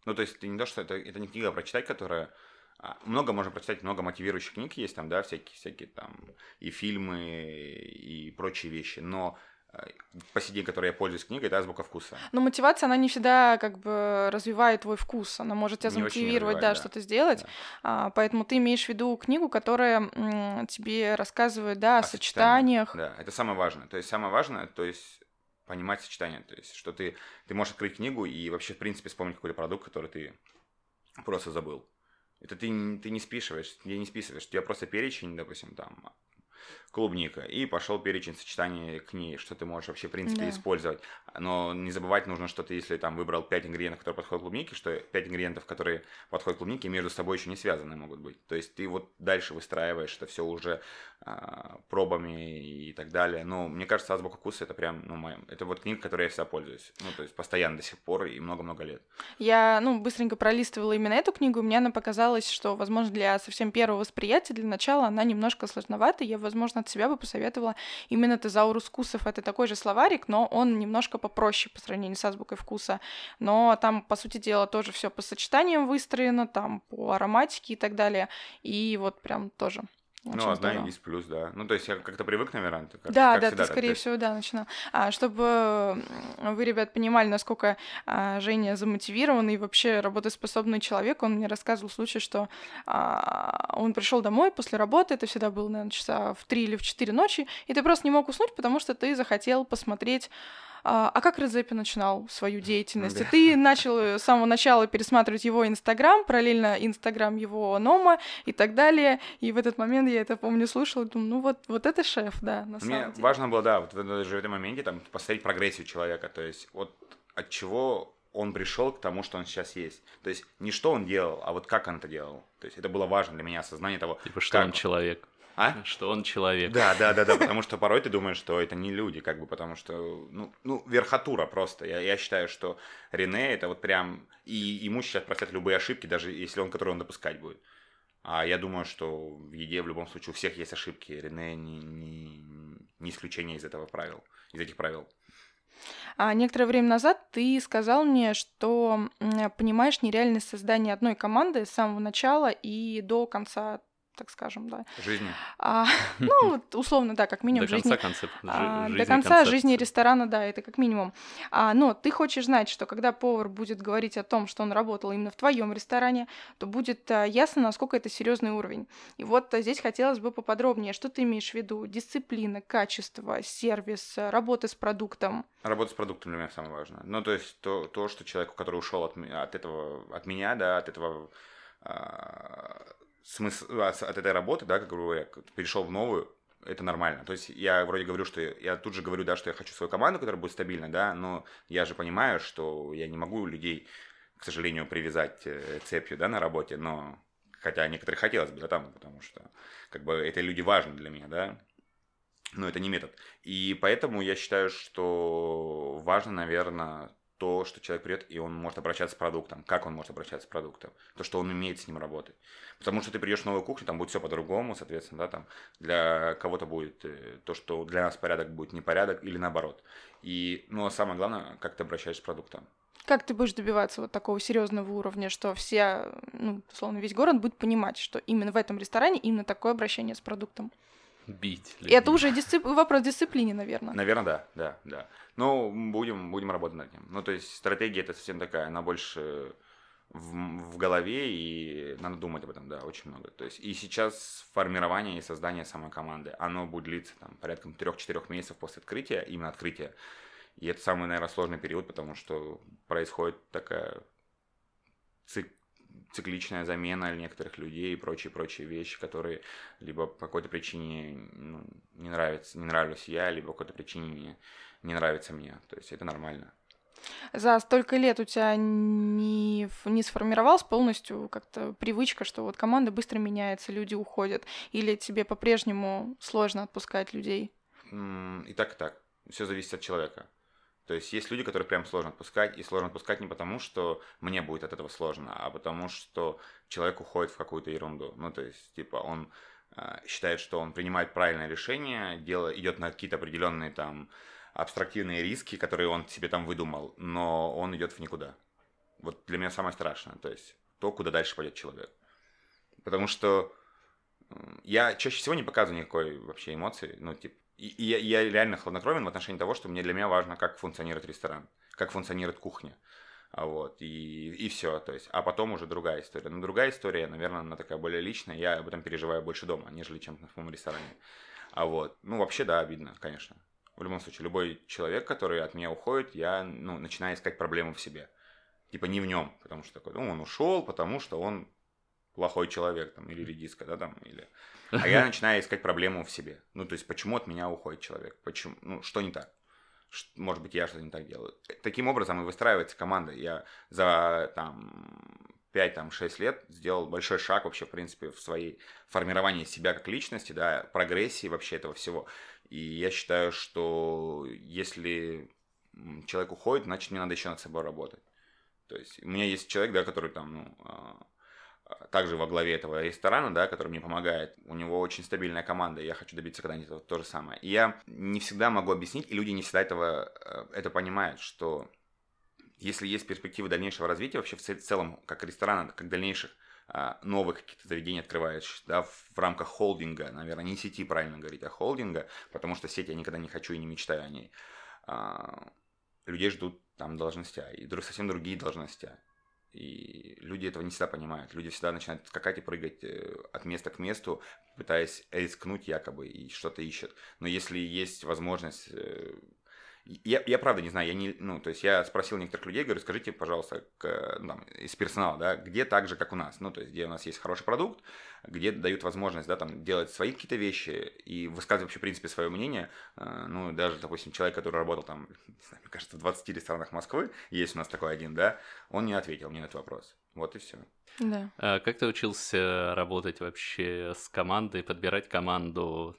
[SPEAKER 2] Ну, то есть, это не то, что это, это не книга прочитать, которая... А, много можно прочитать, много мотивирующих книг есть там, да, всякие, всякие там и фильмы, и прочие вещи, но а, по сей день, которой я пользуюсь книгой, это азбука вкуса.
[SPEAKER 1] Но мотивация, она не всегда как бы развивает твой вкус, она может тебя замотивировать, да, да, что-то сделать, да. а, поэтому ты имеешь в виду книгу, которая м, тебе рассказывает, да, о, о сочетаниях.
[SPEAKER 2] сочетаниях. Да, это самое важное, то есть самое важное, то есть понимать сочетание. То есть, что ты, ты можешь открыть книгу и вообще, в принципе, вспомнить какой-то продукт, который ты просто забыл. Это ты, ты не списываешь, ты не списываешь. У тебя просто перечень, допустим, там, клубника, и пошел перечень сочетаний к ней, что ты можешь вообще, в принципе, да. использовать. Но не забывать нужно, что ты, если там выбрал 5 ингредиентов, которые подходят к клубнике, что 5 ингредиентов, которые подходят к клубнике, между собой еще не связаны могут быть. То есть ты вот дальше выстраиваешь это все уже а, пробами и так далее. Но мне кажется, азбука вкуса это прям, ну, моя, это вот книга, которой я всегда пользуюсь. Ну, то есть постоянно до сих пор и много-много лет.
[SPEAKER 1] Я, ну, быстренько пролистывала именно эту книгу, и мне она показалась, что, возможно, для совсем первого восприятия, для начала она немножко сложновата. Я, возможно, от себя бы посоветовала именно тезаурус вкусов. Это такой же словарик, но он немножко попроще по сравнению с азбукой вкуса. Но там, по сути дела, тоже все по сочетаниям выстроено, там по ароматике и так далее. И вот прям тоже
[SPEAKER 2] очень ну, одна здорово. из плюс, да. Ну, то есть я как-то привык, наверное. Ты как,
[SPEAKER 1] да,
[SPEAKER 2] как
[SPEAKER 1] да,
[SPEAKER 2] всегда,
[SPEAKER 1] ты, скорее ты... всего, да, начинал. А, чтобы вы, ребят, понимали, насколько а, Женя замотивированный и вообще работоспособный человек, он мне рассказывал случай, что а, он пришел домой после работы, это всегда было, наверное, часа в три или в четыре ночи, и ты просто не мог уснуть, потому что ты захотел посмотреть а, а как Редзепи начинал свою деятельность? Да. Ты начал с самого начала пересматривать его Инстаграм, параллельно Инстаграм его Нома и так далее. И в этот момент я это помню, слушала, думаю, ну вот, вот это шеф, да, на
[SPEAKER 2] Мне
[SPEAKER 1] самом деле.
[SPEAKER 2] важно было, да, вот даже в этом моменте там посмотреть прогрессию человека, то есть вот от чего он пришел к тому, что он сейчас есть. То есть не что он делал, а вот как он это делал. То есть это было важно для меня, осознание того,
[SPEAKER 3] типа, что как он человек.
[SPEAKER 2] А?
[SPEAKER 3] Что он человек.
[SPEAKER 2] Да, да, да, да, потому что порой ты думаешь, что это не люди, как бы, потому что, ну, ну верхотура просто. Я, я считаю, что Рене это вот прям, и ему сейчас простят любые ошибки, даже если он, которые он допускать будет. А я думаю, что в еде в любом случае у всех есть ошибки. Рене не, не, не исключение из этого правил, из этих правил.
[SPEAKER 1] А некоторое время назад ты сказал мне, что понимаешь нереальность создания одной команды с самого начала и до конца так скажем, да.
[SPEAKER 2] Жизни.
[SPEAKER 1] А, ну, условно, да, как минимум.
[SPEAKER 3] До жизни, конца концепт,
[SPEAKER 1] а, До конца концепции. жизни ресторана, да, это как минимум. А, но ты хочешь знать, что когда повар будет говорить о том, что он работал именно в твоем ресторане, то будет а, ясно, насколько это серьезный уровень. И вот а, здесь хотелось бы поподробнее, что ты имеешь в виду? Дисциплина, качество, сервис, работа с продуктом.
[SPEAKER 2] Работа с продуктом для меня самое важное. Ну, то есть то, то что человек, который ушел от, от этого, от меня, да, от этого а, смысл а, от этой работы, да, как говорю, я перешел в новую, это нормально. То есть я вроде говорю, что я тут же говорю, да, что я хочу свою команду, которая будет стабильна, да, но я же понимаю, что я не могу людей, к сожалению, привязать э, цепью, да, на работе, но хотя некоторые хотелось бы, да, там, потому что как бы это люди важны для меня, да, но это не метод. И поэтому я считаю, что важно, наверное, то, что человек придет, и он может обращаться с продуктом. Как он может обращаться с продуктом? То, что он умеет с ним работать. Потому что ты придешь в новую кухню, там будет все по-другому, соответственно, да, там для кого-то будет э, то, что для нас порядок будет непорядок или наоборот. И, ну, а самое главное, как ты обращаешься с продуктом.
[SPEAKER 1] Как ты будешь добиваться вот такого серьезного уровня, что все, ну, условно, весь город будет понимать, что именно в этом ресторане именно такое обращение с продуктом?
[SPEAKER 3] Бить.
[SPEAKER 1] Людей. Это уже дисцип... вопрос дисциплины, наверное.
[SPEAKER 2] Наверное, да, да, да. Ну, будем, будем работать над ним. Ну, то есть стратегия это совсем такая, она больше в, в голове, и надо думать об этом, да, очень много. То есть и сейчас формирование и создание самой команды, оно будет длиться там порядком 3-4 месяцев после открытия, именно открытия. И это самый, наверное, сложный период, потому что происходит такая цик цикличная замена некоторых людей и прочие-прочие вещи, которые либо по какой-то причине ну, не нравятся, не нравлюсь я, либо по какой-то причине не, не нравится мне. То есть это нормально.
[SPEAKER 1] За столько лет у тебя не, не сформировалась полностью как-то привычка, что вот команда быстро меняется, люди уходят, или тебе по-прежнему сложно отпускать людей?
[SPEAKER 2] И так, и так. Все зависит от человека. То есть есть люди, которые прям сложно отпускать, и сложно отпускать не потому, что мне будет от этого сложно, а потому что человек уходит в какую-то ерунду. Ну, то есть, типа, он э, считает, что он принимает правильное решение, дело идет на какие-то определенные там абстрактивные риски, которые он себе там выдумал, но он идет в никуда. Вот для меня самое страшное, то есть то, куда дальше пойдет человек. Потому что я чаще всего не показываю никакой вообще эмоции, ну, типа, и, и я, я реально хладнокровен в отношении того, что мне для меня важно, как функционирует ресторан, как функционирует кухня. А вот, и, и все, то есть, а потом уже другая история. Но другая история, наверное, она такая более личная, я об этом переживаю больше дома, нежели чем в моем ресторане. А вот, ну, вообще, да, обидно, конечно. В любом случае, любой человек, который от меня уходит, я, ну, начинаю искать проблему в себе. Типа не в нем, потому что такой, ну, он ушел, потому что он плохой человек, там, или редиска, да, там, или а я начинаю искать проблему в себе. Ну, то есть, почему от меня уходит человек? Почему? Ну, что не так? Может быть, я что-то не так делаю. Таким образом и выстраивается команда. Я за там 5-6 лет сделал большой шаг вообще, в принципе, в своей формировании себя как личности, да, прогрессии вообще этого всего. И я считаю, что если человек уходит, значит, мне надо еще над собой работать. То есть у меня есть человек, да, который там, ну, а, также во главе этого ресторана, да, который мне помогает. У него очень стабильная команда, и я хочу добиться когда-нибудь этого то же самое. И я не всегда могу объяснить, и люди не всегда этого, э, это понимают, что если есть перспективы дальнейшего развития, вообще в целом, как ресторана, как дальнейших а, новых каких-то заведений открываешь, да, в рамках холдинга, наверное, не сети правильно говорить, а холдинга, потому что сеть я никогда не хочу и не мечтаю о ней. А, людей ждут там должностя, и совсем другие должностя. И люди этого не всегда понимают. Люди всегда начинают скакать и прыгать э, от места к месту, пытаясь рискнуть якобы и что-то ищут. Но если есть возможность э, я, я правда не знаю, я не, ну, то есть я спросил некоторых людей, говорю, скажите, пожалуйста, к, ну, там, из персонала, да, где так же, как у нас, ну, то есть где у нас есть хороший продукт, где дают возможность, да, там, делать свои какие-то вещи и высказывать вообще, в принципе, свое мнение, э, ну, даже, допустим, человек, который работал там, не знаю, мне кажется, в 20 ресторанах Москвы, есть у нас такой один, да, он не ответил мне на этот вопрос, вот и все.
[SPEAKER 1] Да.
[SPEAKER 3] А как ты учился работать вообще с командой, подбирать команду?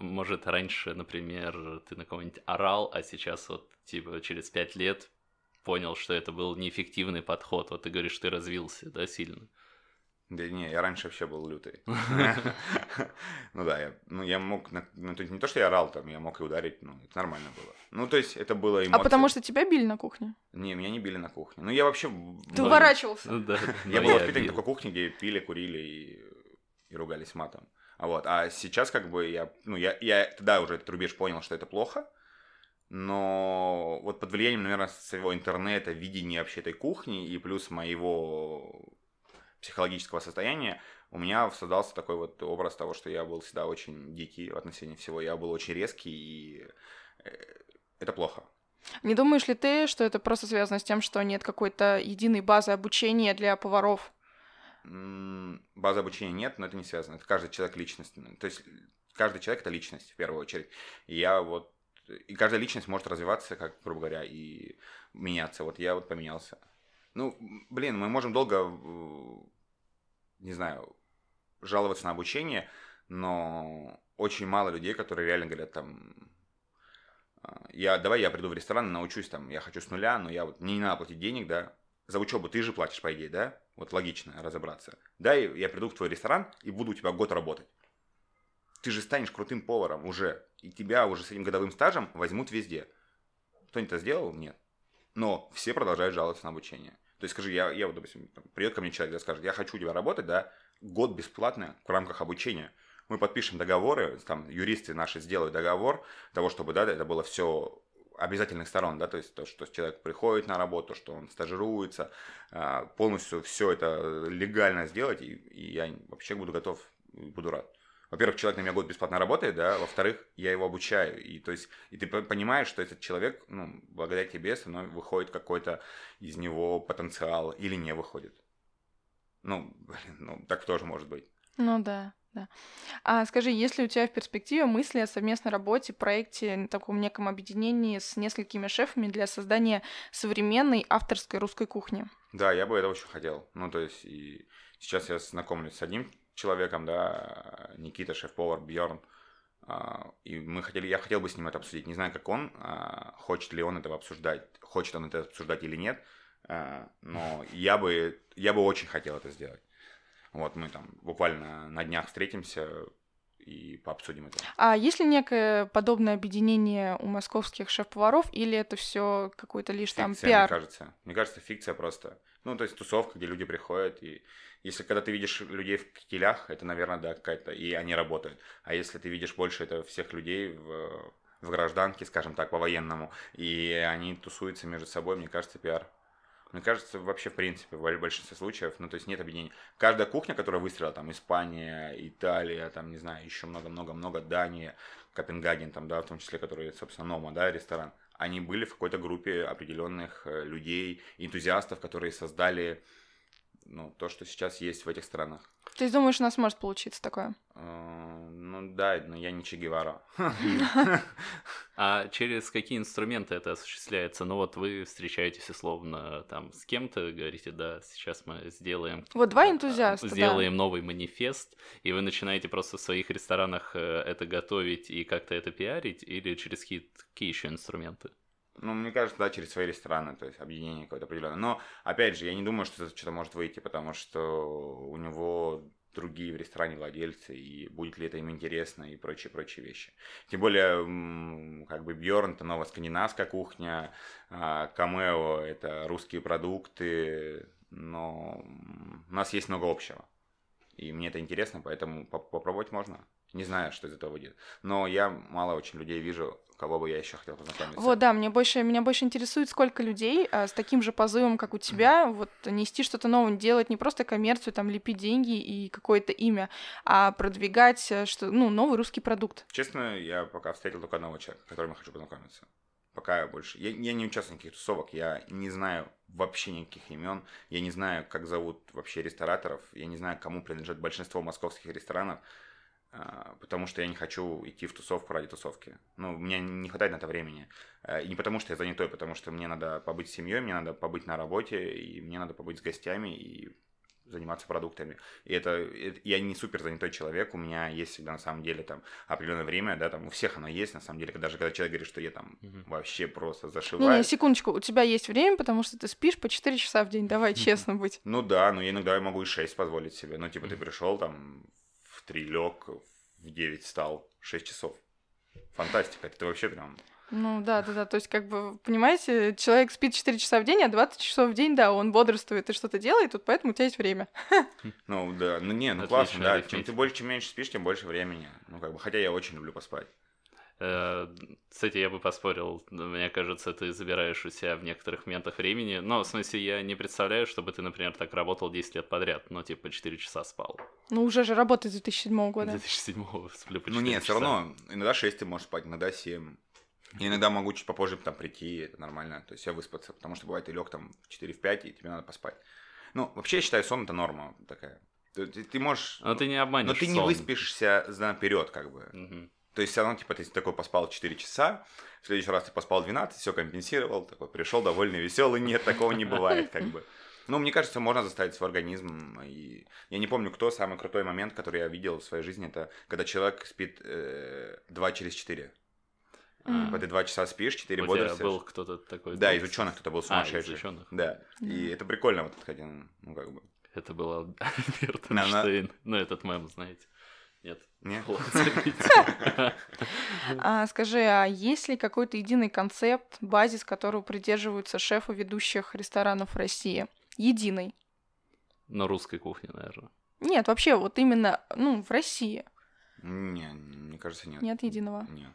[SPEAKER 3] Может, раньше, например, ты на кого-нибудь орал, а сейчас вот, типа, через пять лет понял, что это был неэффективный подход. Вот ты говоришь, ты развился, да, сильно?
[SPEAKER 2] Да не, я раньше вообще был лютый. Ну да, я, ну я мог, ну то не то, что я орал там, я мог и ударить, ну это нормально было. Ну то есть это было
[SPEAKER 1] эмоции. А потому что тебя били на кухне?
[SPEAKER 2] Не, меня не били на кухне. Ну я вообще...
[SPEAKER 1] Ты уворачивался? Ну
[SPEAKER 3] да.
[SPEAKER 2] Я был воспитан в такой кухне, где пили, курили и ругались матом. Вот. А сейчас как бы я, ну, я, я тогда уже этот рубеж понял, что это плохо, но вот под влиянием, наверное, своего интернета, видения вообще этой кухни и плюс моего психологического состояния, у меня создался такой вот образ того, что я был всегда очень дикий в отношении всего, я был очень резкий, и э, это плохо.
[SPEAKER 1] Не думаешь ли ты, что это просто связано с тем, что нет какой-то единой базы обучения для поваров?
[SPEAKER 2] Базы обучения нет, но это не связано. Это каждый человек личность. То есть каждый человек это личность в первую очередь. И я вот и каждая личность может развиваться, как, грубо говоря, и меняться. Вот я вот поменялся. Ну, блин, мы можем долго, не знаю, жаловаться на обучение, но очень мало людей, которые реально говорят там, А, я, давай я приду в ресторан, научусь там, я хочу с нуля, но я вот, не надо платить денег, да, за учебу ты же платишь, по идее, да? Вот логично разобраться. Да, я приду в твой ресторан и буду у тебя год работать. Ты же станешь крутым поваром уже, и тебя уже с этим годовым стажем возьмут везде. Кто-нибудь это сделал? Нет. Но все продолжают жаловаться на обучение. То есть скажи, я, я вот, допустим, придет ко мне человек, да, скажет, я хочу у тебя работать, да, год бесплатно в рамках обучения. Мы подпишем договоры, там юристы наши сделают договор того, чтобы, да, это было все обязательных сторон, да, то есть то, что человек приходит на работу, что он стажируется, а, полностью все это легально сделать, и, и я вообще буду готов, буду рад. Во-первых, человек на меня год бесплатно работает, да, во-вторых, я его обучаю, и то есть, и ты понимаешь, что этот человек, ну, благодаря тебе, мной выходит какой-то из него потенциал или не выходит. Ну, блин, ну, так тоже может быть.
[SPEAKER 1] Ну да да. А скажи, есть ли у тебя в перспективе мысли о совместной работе, проекте, таком неком объединении с несколькими шефами для создания современной авторской русской кухни?
[SPEAKER 2] Да, я бы это очень хотел. Ну, то есть, и сейчас я знакомлюсь с одним человеком, да, Никита, шеф-повар, Бьорн. А, и мы хотели, я хотел бы с ним это обсудить. Не знаю, как он, а, хочет ли он этого обсуждать, хочет он это обсуждать или нет. А, но я бы, я бы очень хотел это сделать. Вот мы там буквально на днях встретимся и пообсудим это.
[SPEAKER 1] А есть ли некое подобное объединение у московских шеф-поваров, или это все какой-то лишь фикция, там пиар?
[SPEAKER 2] Мне кажется. Мне кажется, фикция просто. Ну, то есть тусовка, где люди приходят, и если когда ты видишь людей в кителях, это, наверное, да, какая-то, и они работают. А если ты видишь больше это всех людей в, в гражданке, скажем так, по-военному, и они тусуются между собой, мне кажется, пиар. Мне кажется, вообще, в принципе, в большинстве случаев, ну, то есть нет объединения. Каждая кухня, которая выстрелила, там, Испания, Италия, там, не знаю, еще много-много-много, Дания, Копенгаген, там, да, в том числе, который, собственно, Нома, да, ресторан, они были в какой-то группе определенных э, людей, энтузиастов, которые создали, ну, то, что сейчас есть в этих странах.
[SPEAKER 1] Ты думаешь, у нас может получиться такое?
[SPEAKER 2] Э, ну да, но я не Че Гевара.
[SPEAKER 3] А через какие инструменты это осуществляется? Ну вот вы встречаетесь условно там с кем-то, говорите, да, сейчас мы сделаем...
[SPEAKER 1] Вот два энтузиаста,
[SPEAKER 3] Сделаем новый манифест, и вы начинаете просто в своих ресторанах э, это готовить и как-то это пиарить, или через какие еще инструменты?
[SPEAKER 2] Ну, мне кажется, да, через свои рестораны, то есть объединение какое-то определенное. Но, опять же, я не думаю, что это что-то может выйти, потому что у него другие в ресторане владельцы, и будет ли это им интересно, и прочие-прочие вещи. Тем более, как бы Бьорн это новая скандинавская кухня, а Камео это русские продукты, но у нас есть много общего. И мне это интересно, поэтому попробовать можно. Не знаю, что из этого выйдет. Но я мало очень людей вижу, кого бы я еще хотел познакомиться.
[SPEAKER 1] Вот, да, мне больше, меня больше интересует, сколько людей а, с таким же позывом, как у тебя, mm-hmm. вот нести что-то новое, делать не просто коммерцию, там, лепить деньги и какое-то имя, а продвигать, э, что, ну, новый русский продукт.
[SPEAKER 2] Честно, я пока встретил только одного человека, с которым я хочу познакомиться. Пока я больше. Я, я не участвую в никаких тусовок, я не знаю вообще никаких имен, я не знаю, как зовут вообще рестораторов, я не знаю, кому принадлежит большинство московских ресторанов. А, потому что я не хочу идти в тусовку ради тусовки. Ну, у меня не хватает на это времени. А, и не потому, что я занятой, потому что мне надо побыть с семьей, мне надо побыть на работе, и мне надо побыть с гостями и заниматься продуктами. И это, это я не супер занятой человек, у меня есть всегда на самом деле там определенное время, да, там у всех оно есть, на самом деле, даже когда человек говорит, что я там угу. вообще просто зашиваю. Не, не,
[SPEAKER 1] секундочку, у тебя есть время, потому что ты спишь по 4 часа в день, давай честно быть.
[SPEAKER 2] Ну да, но я иногда я могу и 6 позволить себе. Ну, типа, ты пришел там три лег, в 9 встал, 6 часов. Фантастика, это вообще прям...
[SPEAKER 1] Ну да, да, да, то есть как бы, понимаете, человек спит 4 часа в день, а 20 часов в день, да, он бодрствует и что-то делает, тут поэтому у тебя есть время.
[SPEAKER 2] Ну да, ну не, ну классно, да, чем ты больше, чем меньше спишь, тем больше времени. Ну как бы, хотя я очень люблю поспать.
[SPEAKER 3] Э, кстати, я бы поспорил, мне кажется, ты забираешь у себя в некоторых моментах времени. Но, в смысле, я не представляю, чтобы ты, например, так работал 10 лет подряд, ну, типа, 4 часа спал.
[SPEAKER 1] Ну, уже же работает с 2007 года.
[SPEAKER 3] 2007 сплю по 4
[SPEAKER 2] Ну, нет, все равно, иногда 6 ты можешь спать, иногда 7. Я иногда могу чуть попозже там прийти, это нормально, то есть я выспаться, потому что бывает ты лег там в 4-5, и тебе надо поспать. Ну, вообще, я считаю, сон это норма такая. Ты, ты можешь...
[SPEAKER 3] Но ты не обманешь
[SPEAKER 2] Но ты сон. не выспишься наперед, как бы. Угу. То есть все равно, типа, ты такой поспал 4 часа, в следующий раз ты поспал 12, все компенсировал, такой пришел довольный, веселый. Нет, такого не бывает, как бы. Ну, мне кажется, можно заставить свой организм. И я не помню, кто самый крутой момент, который я видел в своей жизни, это когда человек спит э, 2 через 4. Mm. Типа ты два часа спишь, четыре бодрствуешь.
[SPEAKER 3] был кто-то такой?
[SPEAKER 2] Да, из ученых кто-то был сумасшедший. А,
[SPEAKER 3] из ученых.
[SPEAKER 2] Да. Mm. И это прикольно вот один, ну как бы.
[SPEAKER 3] Это был Альберт Эйнштейн. Ну, этот мем, знаете. Нет.
[SPEAKER 2] Нет.
[SPEAKER 1] а, скажи, а есть ли какой-то единый концепт, базис, которого придерживаются шефы ведущих ресторанов России? Единый.
[SPEAKER 3] На русской кухне, наверное.
[SPEAKER 1] Нет, вообще, вот именно, ну, в России.
[SPEAKER 2] Не, мне кажется, нет.
[SPEAKER 1] Нет единого?
[SPEAKER 2] Нет.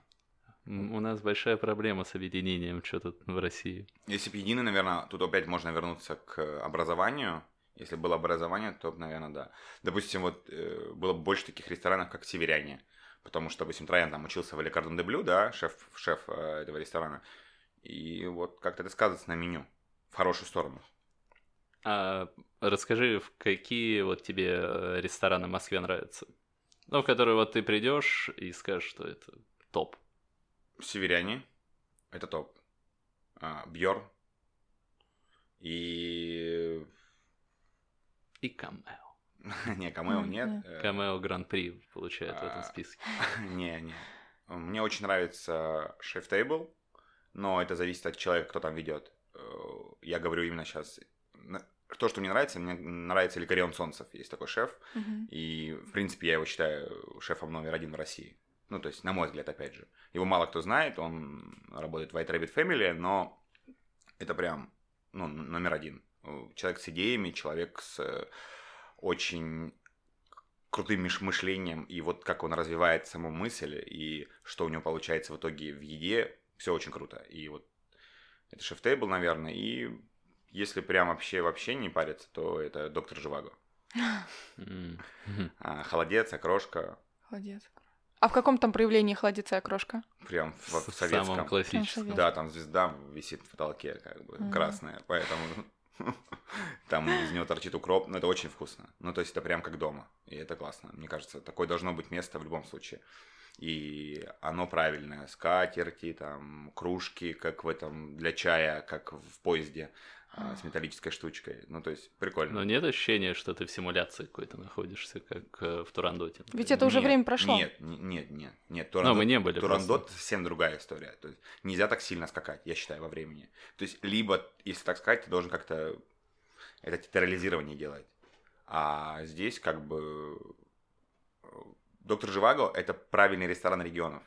[SPEAKER 3] У нас большая проблема с объединением что-то в России.
[SPEAKER 2] Если бы единый, наверное, тут опять можно вернуться к образованию. Если было образование, то, наверное, да. Допустим, вот э, было бы больше таких ресторанов, как «Северяне». Потому что, допустим, Троян там учился в Эле де Блю, да, шеф, шеф э, этого ресторана. И вот как-то это сказывается на меню в хорошую сторону.
[SPEAKER 3] А расскажи, в какие вот тебе э, рестораны в Москве нравятся? Ну, в которые вот ты придешь и скажешь, что это топ.
[SPEAKER 2] Северяне. Это топ. А, Бьор. И...
[SPEAKER 3] И Камео.
[SPEAKER 2] не, Камео нет.
[SPEAKER 3] Э, Камео Гран-при получает в этом а, списке.
[SPEAKER 2] не, не. Мне очень нравится Шеф Тейбл, но это зависит от человека, кто там ведет. Э, я говорю именно сейчас то, что мне нравится, мне нравится Ликарион Солнцев, есть такой шеф, uh-huh. и, в принципе, я его считаю шефом номер один в России. Ну, то есть, на мой взгляд, опять же. Его мало кто знает, он работает в White Rabbit Family, но это прям, ну, номер один. Человек с идеями, человек с э, очень крутым мышлением, и вот как он развивает саму мысль, и что у него получается в итоге в еде, все очень круто. И вот это шеф-тейбл, наверное, и если прям вообще вообще не париться, то это доктор Живаго. А, холодец, окрошка.
[SPEAKER 1] Холодец, а в каком там проявлении холодец и окрошка?
[SPEAKER 2] Прям в, в советском.
[SPEAKER 3] Самом классическом.
[SPEAKER 2] Да, там звезда висит в потолке, как бы, красная, поэтому там из него торчит укроп, но это очень вкусно. Ну, то есть это прям как дома, и это классно. Мне кажется, такое должно быть место в любом случае. И оно правильное. Скатерти, там, кружки, как в этом, для чая, как в поезде. А, с металлической штучкой. Ну, то есть, прикольно.
[SPEAKER 3] Но нет ощущения, что ты в симуляции какой-то находишься, как э, в Турандоте.
[SPEAKER 1] Например. Ведь это уже
[SPEAKER 2] нет,
[SPEAKER 1] время прошло.
[SPEAKER 2] Нет, нет, нет, нет. Турандот,
[SPEAKER 3] Но мы не были
[SPEAKER 2] Турандот просто. совсем другая история. То есть, нельзя так сильно скакать, я считаю, во времени. То есть, либо, если так сказать, ты должен как-то это театрализирование делать. А здесь как бы э, Доктор Живаго – это правильный ресторан регионов.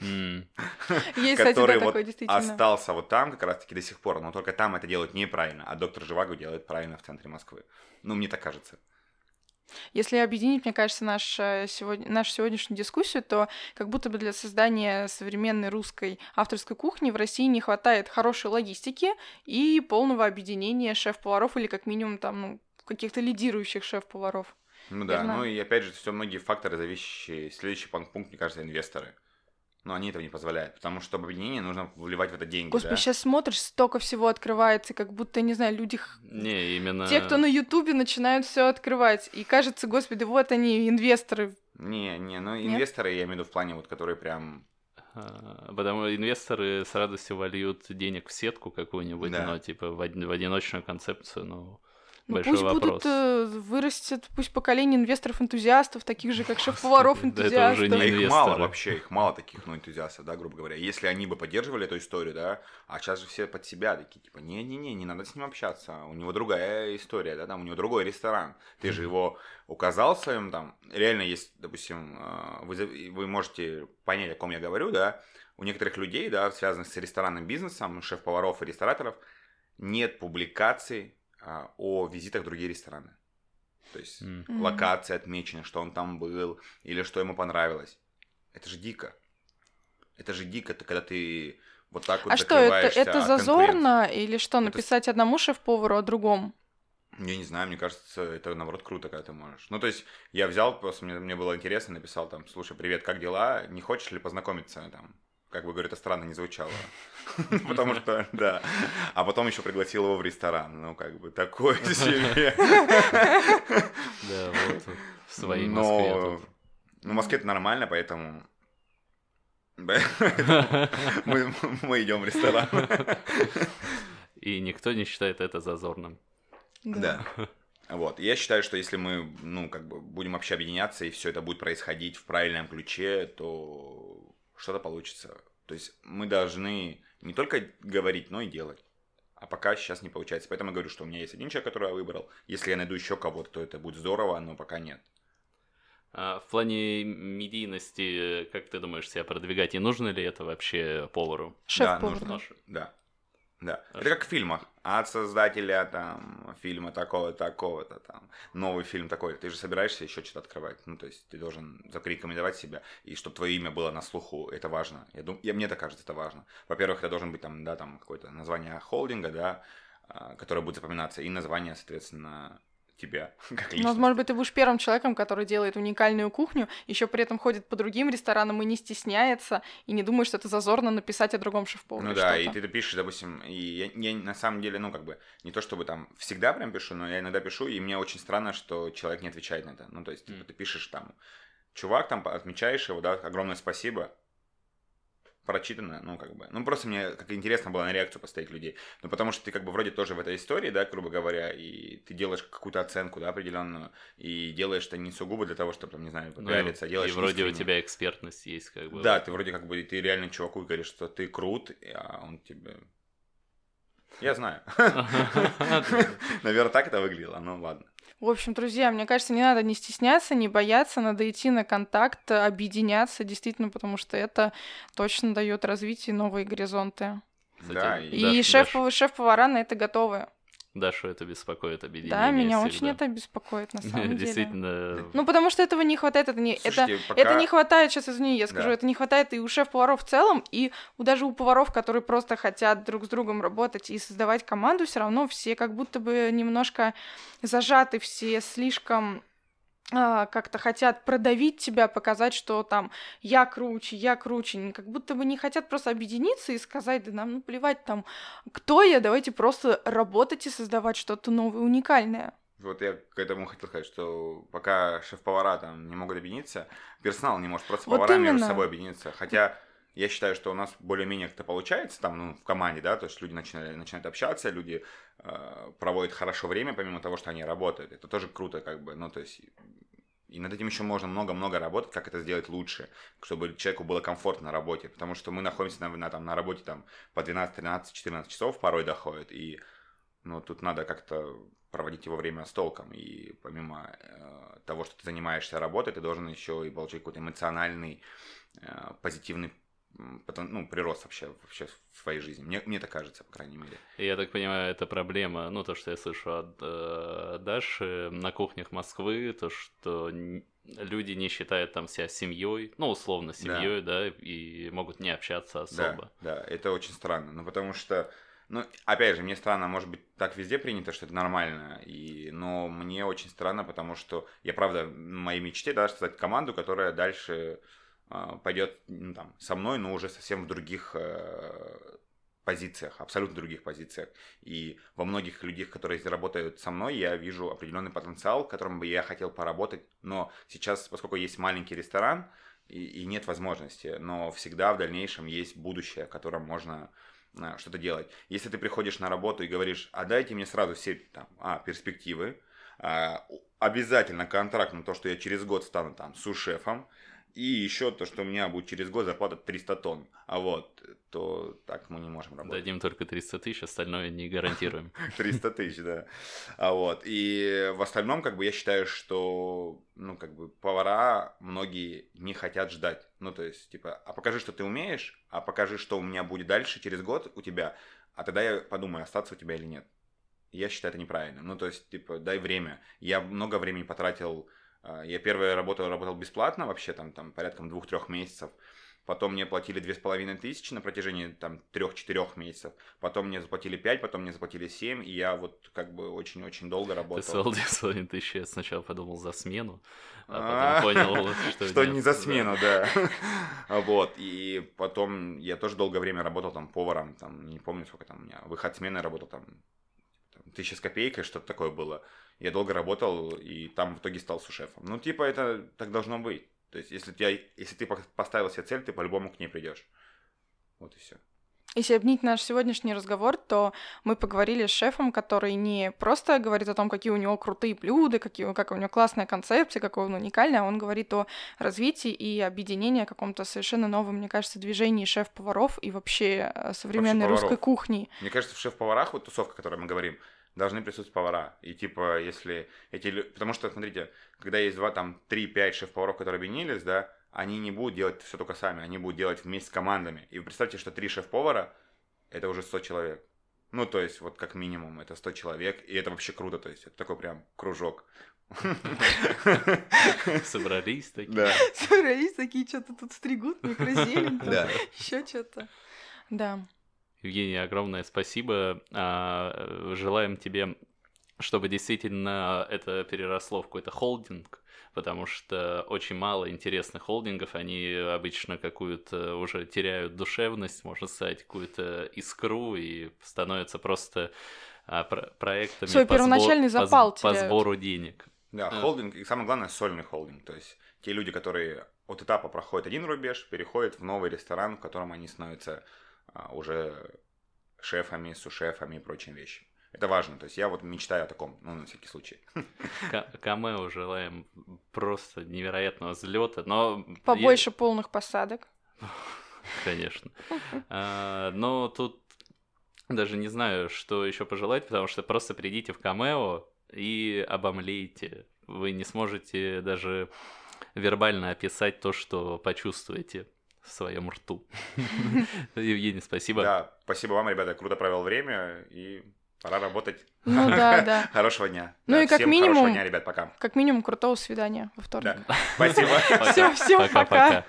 [SPEAKER 1] Есть, который вот
[SPEAKER 2] остался вот там как раз-таки до сих пор, но только там это делают неправильно, а доктор Живаго делает правильно в центре Москвы. Ну, мне так кажется.
[SPEAKER 1] Если объединить, мне кажется, наш, э, сегодня, нашу сегодняшнюю дискуссию, то как будто бы для создания современной русской авторской кухни в России не хватает хорошей логистики и полного объединения шеф-поваров или как минимум там ну, каких-то лидирующих шеф-поваров.
[SPEAKER 2] Ну да, ну и опять же, все многие факторы, зависящие. Следующий пункт, мне кажется, инвесторы но они этого не позволяют, потому что объединение нужно вливать в это деньги.
[SPEAKER 1] Господи,
[SPEAKER 2] да?
[SPEAKER 1] сейчас смотришь, столько всего открывается, как будто, не знаю, люди...
[SPEAKER 3] Не, именно...
[SPEAKER 1] Те, кто на Ютубе начинают все открывать, и кажется, господи, вот они, инвесторы.
[SPEAKER 2] Не, не, ну инвесторы, Нет? я имею в виду в плане, вот, которые прям...
[SPEAKER 3] А, потому что инвесторы с радостью вольют денег в сетку какую-нибудь, да. но типа в, од- в одиночную концепцию, ну... Ну, Большой
[SPEAKER 1] пусть
[SPEAKER 3] вопрос.
[SPEAKER 1] будут, э, вырастет, пусть поколение инвесторов-энтузиастов, таких же, как шеф-поваров-энтузиастов.
[SPEAKER 2] Это уже не их мало вообще, их мало таких, ну, энтузиастов, да, грубо говоря. Если они бы поддерживали эту историю, да, а сейчас же все под себя такие, типа, не-не-не, не надо с ним общаться, у него другая история, да, там, у него другой ресторан. Ты же его указал своим, там, реально есть, допустим, э, вы, вы можете понять, о ком я говорю, да, у некоторых людей, да, связанных с ресторанным бизнесом, шеф-поваров и рестораторов, нет публикаций а, о визитах в другие рестораны. То есть mm-hmm. локации отмечены, что он там был, или что ему понравилось. Это же дико. Это же дико, это когда ты вот так вот
[SPEAKER 1] А что, это, это зазорно или что, написать это... одному шеф-повару, а другому?
[SPEAKER 2] Я не знаю, мне кажется, это наоборот круто, когда ты можешь. Ну, то есть, я взял, просто мне, мне было интересно, написал там, слушай, привет, как дела? Не хочешь ли познакомиться там? Как бы, говорю, это странно не звучало. Потому что, да. А потом еще пригласил его в ресторан. Ну, как бы, такое себе.
[SPEAKER 3] Да, вот в своей Москве.
[SPEAKER 2] Ну, в Москве это нормально, поэтому... Мы, мы идем в ресторан.
[SPEAKER 3] И никто не считает это зазорным.
[SPEAKER 2] Да. Вот. Я считаю, что если мы, ну, как бы будем вообще объединяться, и все это будет происходить в правильном ключе, то что-то получится. То есть мы должны не только говорить, но и делать. А пока сейчас не получается. Поэтому я говорю, что у меня есть один человек, который я выбрал. Если я найду еще кого-то, то это будет здорово, но пока нет.
[SPEAKER 3] А в плане медийности, как ты думаешь, себя продвигать? И нужно ли это вообще повару?
[SPEAKER 1] Шеф-повар.
[SPEAKER 2] Да, нужно. Да. Да. А это как в фильмах. От создателя там фильма такого такого-то там новый фильм такой. Ты же собираешься еще что-то открывать. Ну, то есть ты должен зарекомендовать себя, и чтобы твое имя было на слуху. Это важно. Я думаю, я, мне так кажется, это важно. Во-первых, это должен быть там, да, там какое-то название холдинга, да, а, которое будет запоминаться, и название, соответственно, тебя как.
[SPEAKER 1] Ну, может быть, ты будешь первым человеком, который делает уникальную кухню, еще при этом ходит по другим ресторанам и не стесняется, и не думает, что это зазорно написать о другом шеф-поваре.
[SPEAKER 2] Ну да, и ты это пишешь, допустим, и я, я на самом деле, ну, как бы, не то чтобы там всегда прям пишу, но я иногда пишу, и мне очень странно, что человек не отвечает на это. Ну, то есть, типа, mm. ты пишешь там, чувак, там, отмечаешь его, да, огромное спасибо, прочитано, ну, как бы, ну, просто мне как интересно было на реакцию поставить людей. Ну, потому что ты, как бы, вроде тоже в этой истории, да, грубо говоря, и ты делаешь какую-то оценку, да, определенную, и делаешь это не сугубо для того, чтобы, там, не знаю, попиариться, ну, а делаешь
[SPEAKER 3] И вроде искренне. у тебя экспертность есть, как бы.
[SPEAKER 2] Да, ты вроде как бы, ты реально чуваку говоришь, что ты крут, а он тебе... Я знаю. Наверное, так это выглядело, ну ладно.
[SPEAKER 1] В общем, друзья, мне кажется, не надо не стесняться, не бояться, надо идти на контакт, объединяться, действительно, потому что это точно дает развитие новые горизонты.
[SPEAKER 2] Да,
[SPEAKER 1] и, и шеф, шеф-повара на это готовы.
[SPEAKER 3] Дашу это беспокоит объединение.
[SPEAKER 1] Да, меня всегда. очень это беспокоит, на самом деле.
[SPEAKER 3] Действительно.
[SPEAKER 1] Ну, потому что этого не хватает. Это не, Слушайте, это, пока... это не хватает, сейчас извини, я скажу, да. это не хватает и у шеф-поваров в целом, и у, даже у поваров, которые просто хотят друг с другом работать и создавать команду, все равно все как будто бы немножко зажаты, все слишком как-то хотят продавить тебя, показать, что там я круче, я круче, как будто бы не хотят просто объединиться и сказать, да нам ну плевать там, кто я, давайте просто работать и создавать что-то новое, уникальное.
[SPEAKER 2] Вот я к этому хотел сказать, что пока шеф-повара там не могут объединиться, персонал не может просто вот повара между собой объединиться. Хотя я считаю, что у нас более-менее как-то получается там, ну, в команде, да, то есть люди начинают, начинают общаться, люди э, проводят хорошо время, помимо того, что они работают. Это тоже круто, как бы, ну, то есть и над этим еще можно много-много работать, как это сделать лучше, чтобы человеку было комфортно на работе. Потому что мы находимся на, на, там, на работе там, по 12, 13, 14 часов порой доходит. И ну, тут надо как-то проводить его время с толком. И помимо э, того, что ты занимаешься работой, ты должен еще и получить какой-то эмоциональный, э, позитивный ну, прирост вообще, вообще в своей жизни. Мне, мне так кажется, по крайней мере.
[SPEAKER 3] Я так понимаю, это проблема, ну, то, что я слышу от э, Даши на кухнях Москвы, то, что люди не считают там себя семьей, ну, условно, семьей, да. да, и могут не общаться особо.
[SPEAKER 2] Да, да, это очень странно, ну, потому что ну, опять же, мне странно, может быть, так везде принято, что это нормально, и, но мне очень странно, потому что я, правда, в моей мечте, да, создать команду, которая дальше а, пойдет ну, там, со мной, но уже совсем в других э, позициях, абсолютно других позициях. И во многих людях, которые работают со мной, я вижу определенный потенциал, которым бы я хотел поработать. Но сейчас, поскольку есть маленький ресторан и, и нет возможности, но всегда в дальнейшем есть будущее, в котором можно а, что-то делать. Если ты приходишь на работу и говоришь, а дайте мне сразу все там, а, перспективы, а, обязательно контракт на то, что я через год стану там сушефом, и еще то, что у меня будет через год зарплата 300 тонн. А вот, то так мы не можем работать.
[SPEAKER 3] Дадим только 300 тысяч, остальное не гарантируем.
[SPEAKER 2] 300 тысяч, да. А вот, и в остальном, как бы, я считаю, что, ну, как бы, повара многие не хотят ждать. Ну, то есть, типа, а покажи, что ты умеешь, а покажи, что у меня будет дальше через год у тебя, а тогда я подумаю, остаться у тебя или нет. Я считаю это неправильно. Ну, то есть, типа, дай время. Я много времени потратил я первая работа работал бесплатно вообще, там, там порядком двух-трех месяцев. Потом мне платили две с половиной тысячи на протяжении там трех-четырех месяцев. Потом мне заплатили пять, потом мне заплатили семь, и я вот как бы очень-очень долго работал. Ты
[SPEAKER 3] сказал две с половиной тысячи, я сначала подумал за смену, а потом понял,
[SPEAKER 2] что Что не за смену, да. Вот, и потом я тоже долгое время работал там поваром, там, не помню, сколько там у меня, выход смены работал там, тысяча с копейкой, что-то такое было. Я долго работал, и там в итоге стал сушефом. Ну, типа, это так должно быть. То есть, если, тебя, если ты поставил себе цель, ты по-любому к ней придешь. Вот и все.
[SPEAKER 1] Если обнить наш сегодняшний разговор, то мы поговорили с шефом, который не просто говорит о том, какие у него крутые блюда, какие, как у него классная концепция, какой он уникальный, а он говорит о развитии и объединении каком-то совершенно новом, мне кажется, движении шеф-поваров и вообще э, современной вообще русской кухни.
[SPEAKER 2] Мне кажется, в шеф-поварах, вот тусовка, о которой мы говорим, должны присутствовать повара. И типа, если эти люди... Потому что, смотрите, когда есть два, там, три, пять шеф-поваров, которые объединились, да, они не будут делать все только сами, они будут делать вместе с командами. И представьте, что три шеф-повара – это уже 100 человек. Ну, то есть, вот как минимум, это 100 человек, и это вообще круто, то есть, это такой прям кружок.
[SPEAKER 3] Собрались такие.
[SPEAKER 1] Да. Собрались такие, что-то тут стригут, микрозелень, еще что-то. Да.
[SPEAKER 3] Евгений, огромное спасибо. А, желаем тебе, чтобы действительно это переросло в какой-то холдинг, потому что очень мало интересных холдингов, они обычно какую-то уже теряют душевность, можно сказать, какую-то искру и становятся просто а, про- проектами
[SPEAKER 1] Свой по, первоначальный
[SPEAKER 3] сбор,
[SPEAKER 1] запал
[SPEAKER 3] по, по сбору денег.
[SPEAKER 2] Да, а. холдинг, и самое главное, сольный холдинг, то есть те люди, которые от этапа проходят один рубеж, переходят в новый ресторан, в котором они становятся уже шефами, сушефами и прочими вещами. Это важно. То есть я вот мечтаю о таком, ну, на всякий случай.
[SPEAKER 3] Камео желаем просто невероятного взлета, но...
[SPEAKER 1] Побольше я... полных посадок.
[SPEAKER 3] Конечно. А, но тут даже не знаю, что еще пожелать, потому что просто придите в камео и обомлейте. Вы не сможете даже вербально описать то, что почувствуете в своем рту. Евгений, спасибо.
[SPEAKER 2] Да, спасибо вам, ребята, круто провел время и Пора работать.
[SPEAKER 1] Ну да, да.
[SPEAKER 2] Хорошего дня.
[SPEAKER 1] Ну да, и как минимум...
[SPEAKER 2] Хорошего дня, ребят, пока.
[SPEAKER 1] Как минимум крутого свидания во вторник.
[SPEAKER 2] Да. Спасибо.
[SPEAKER 1] Все, всем пока.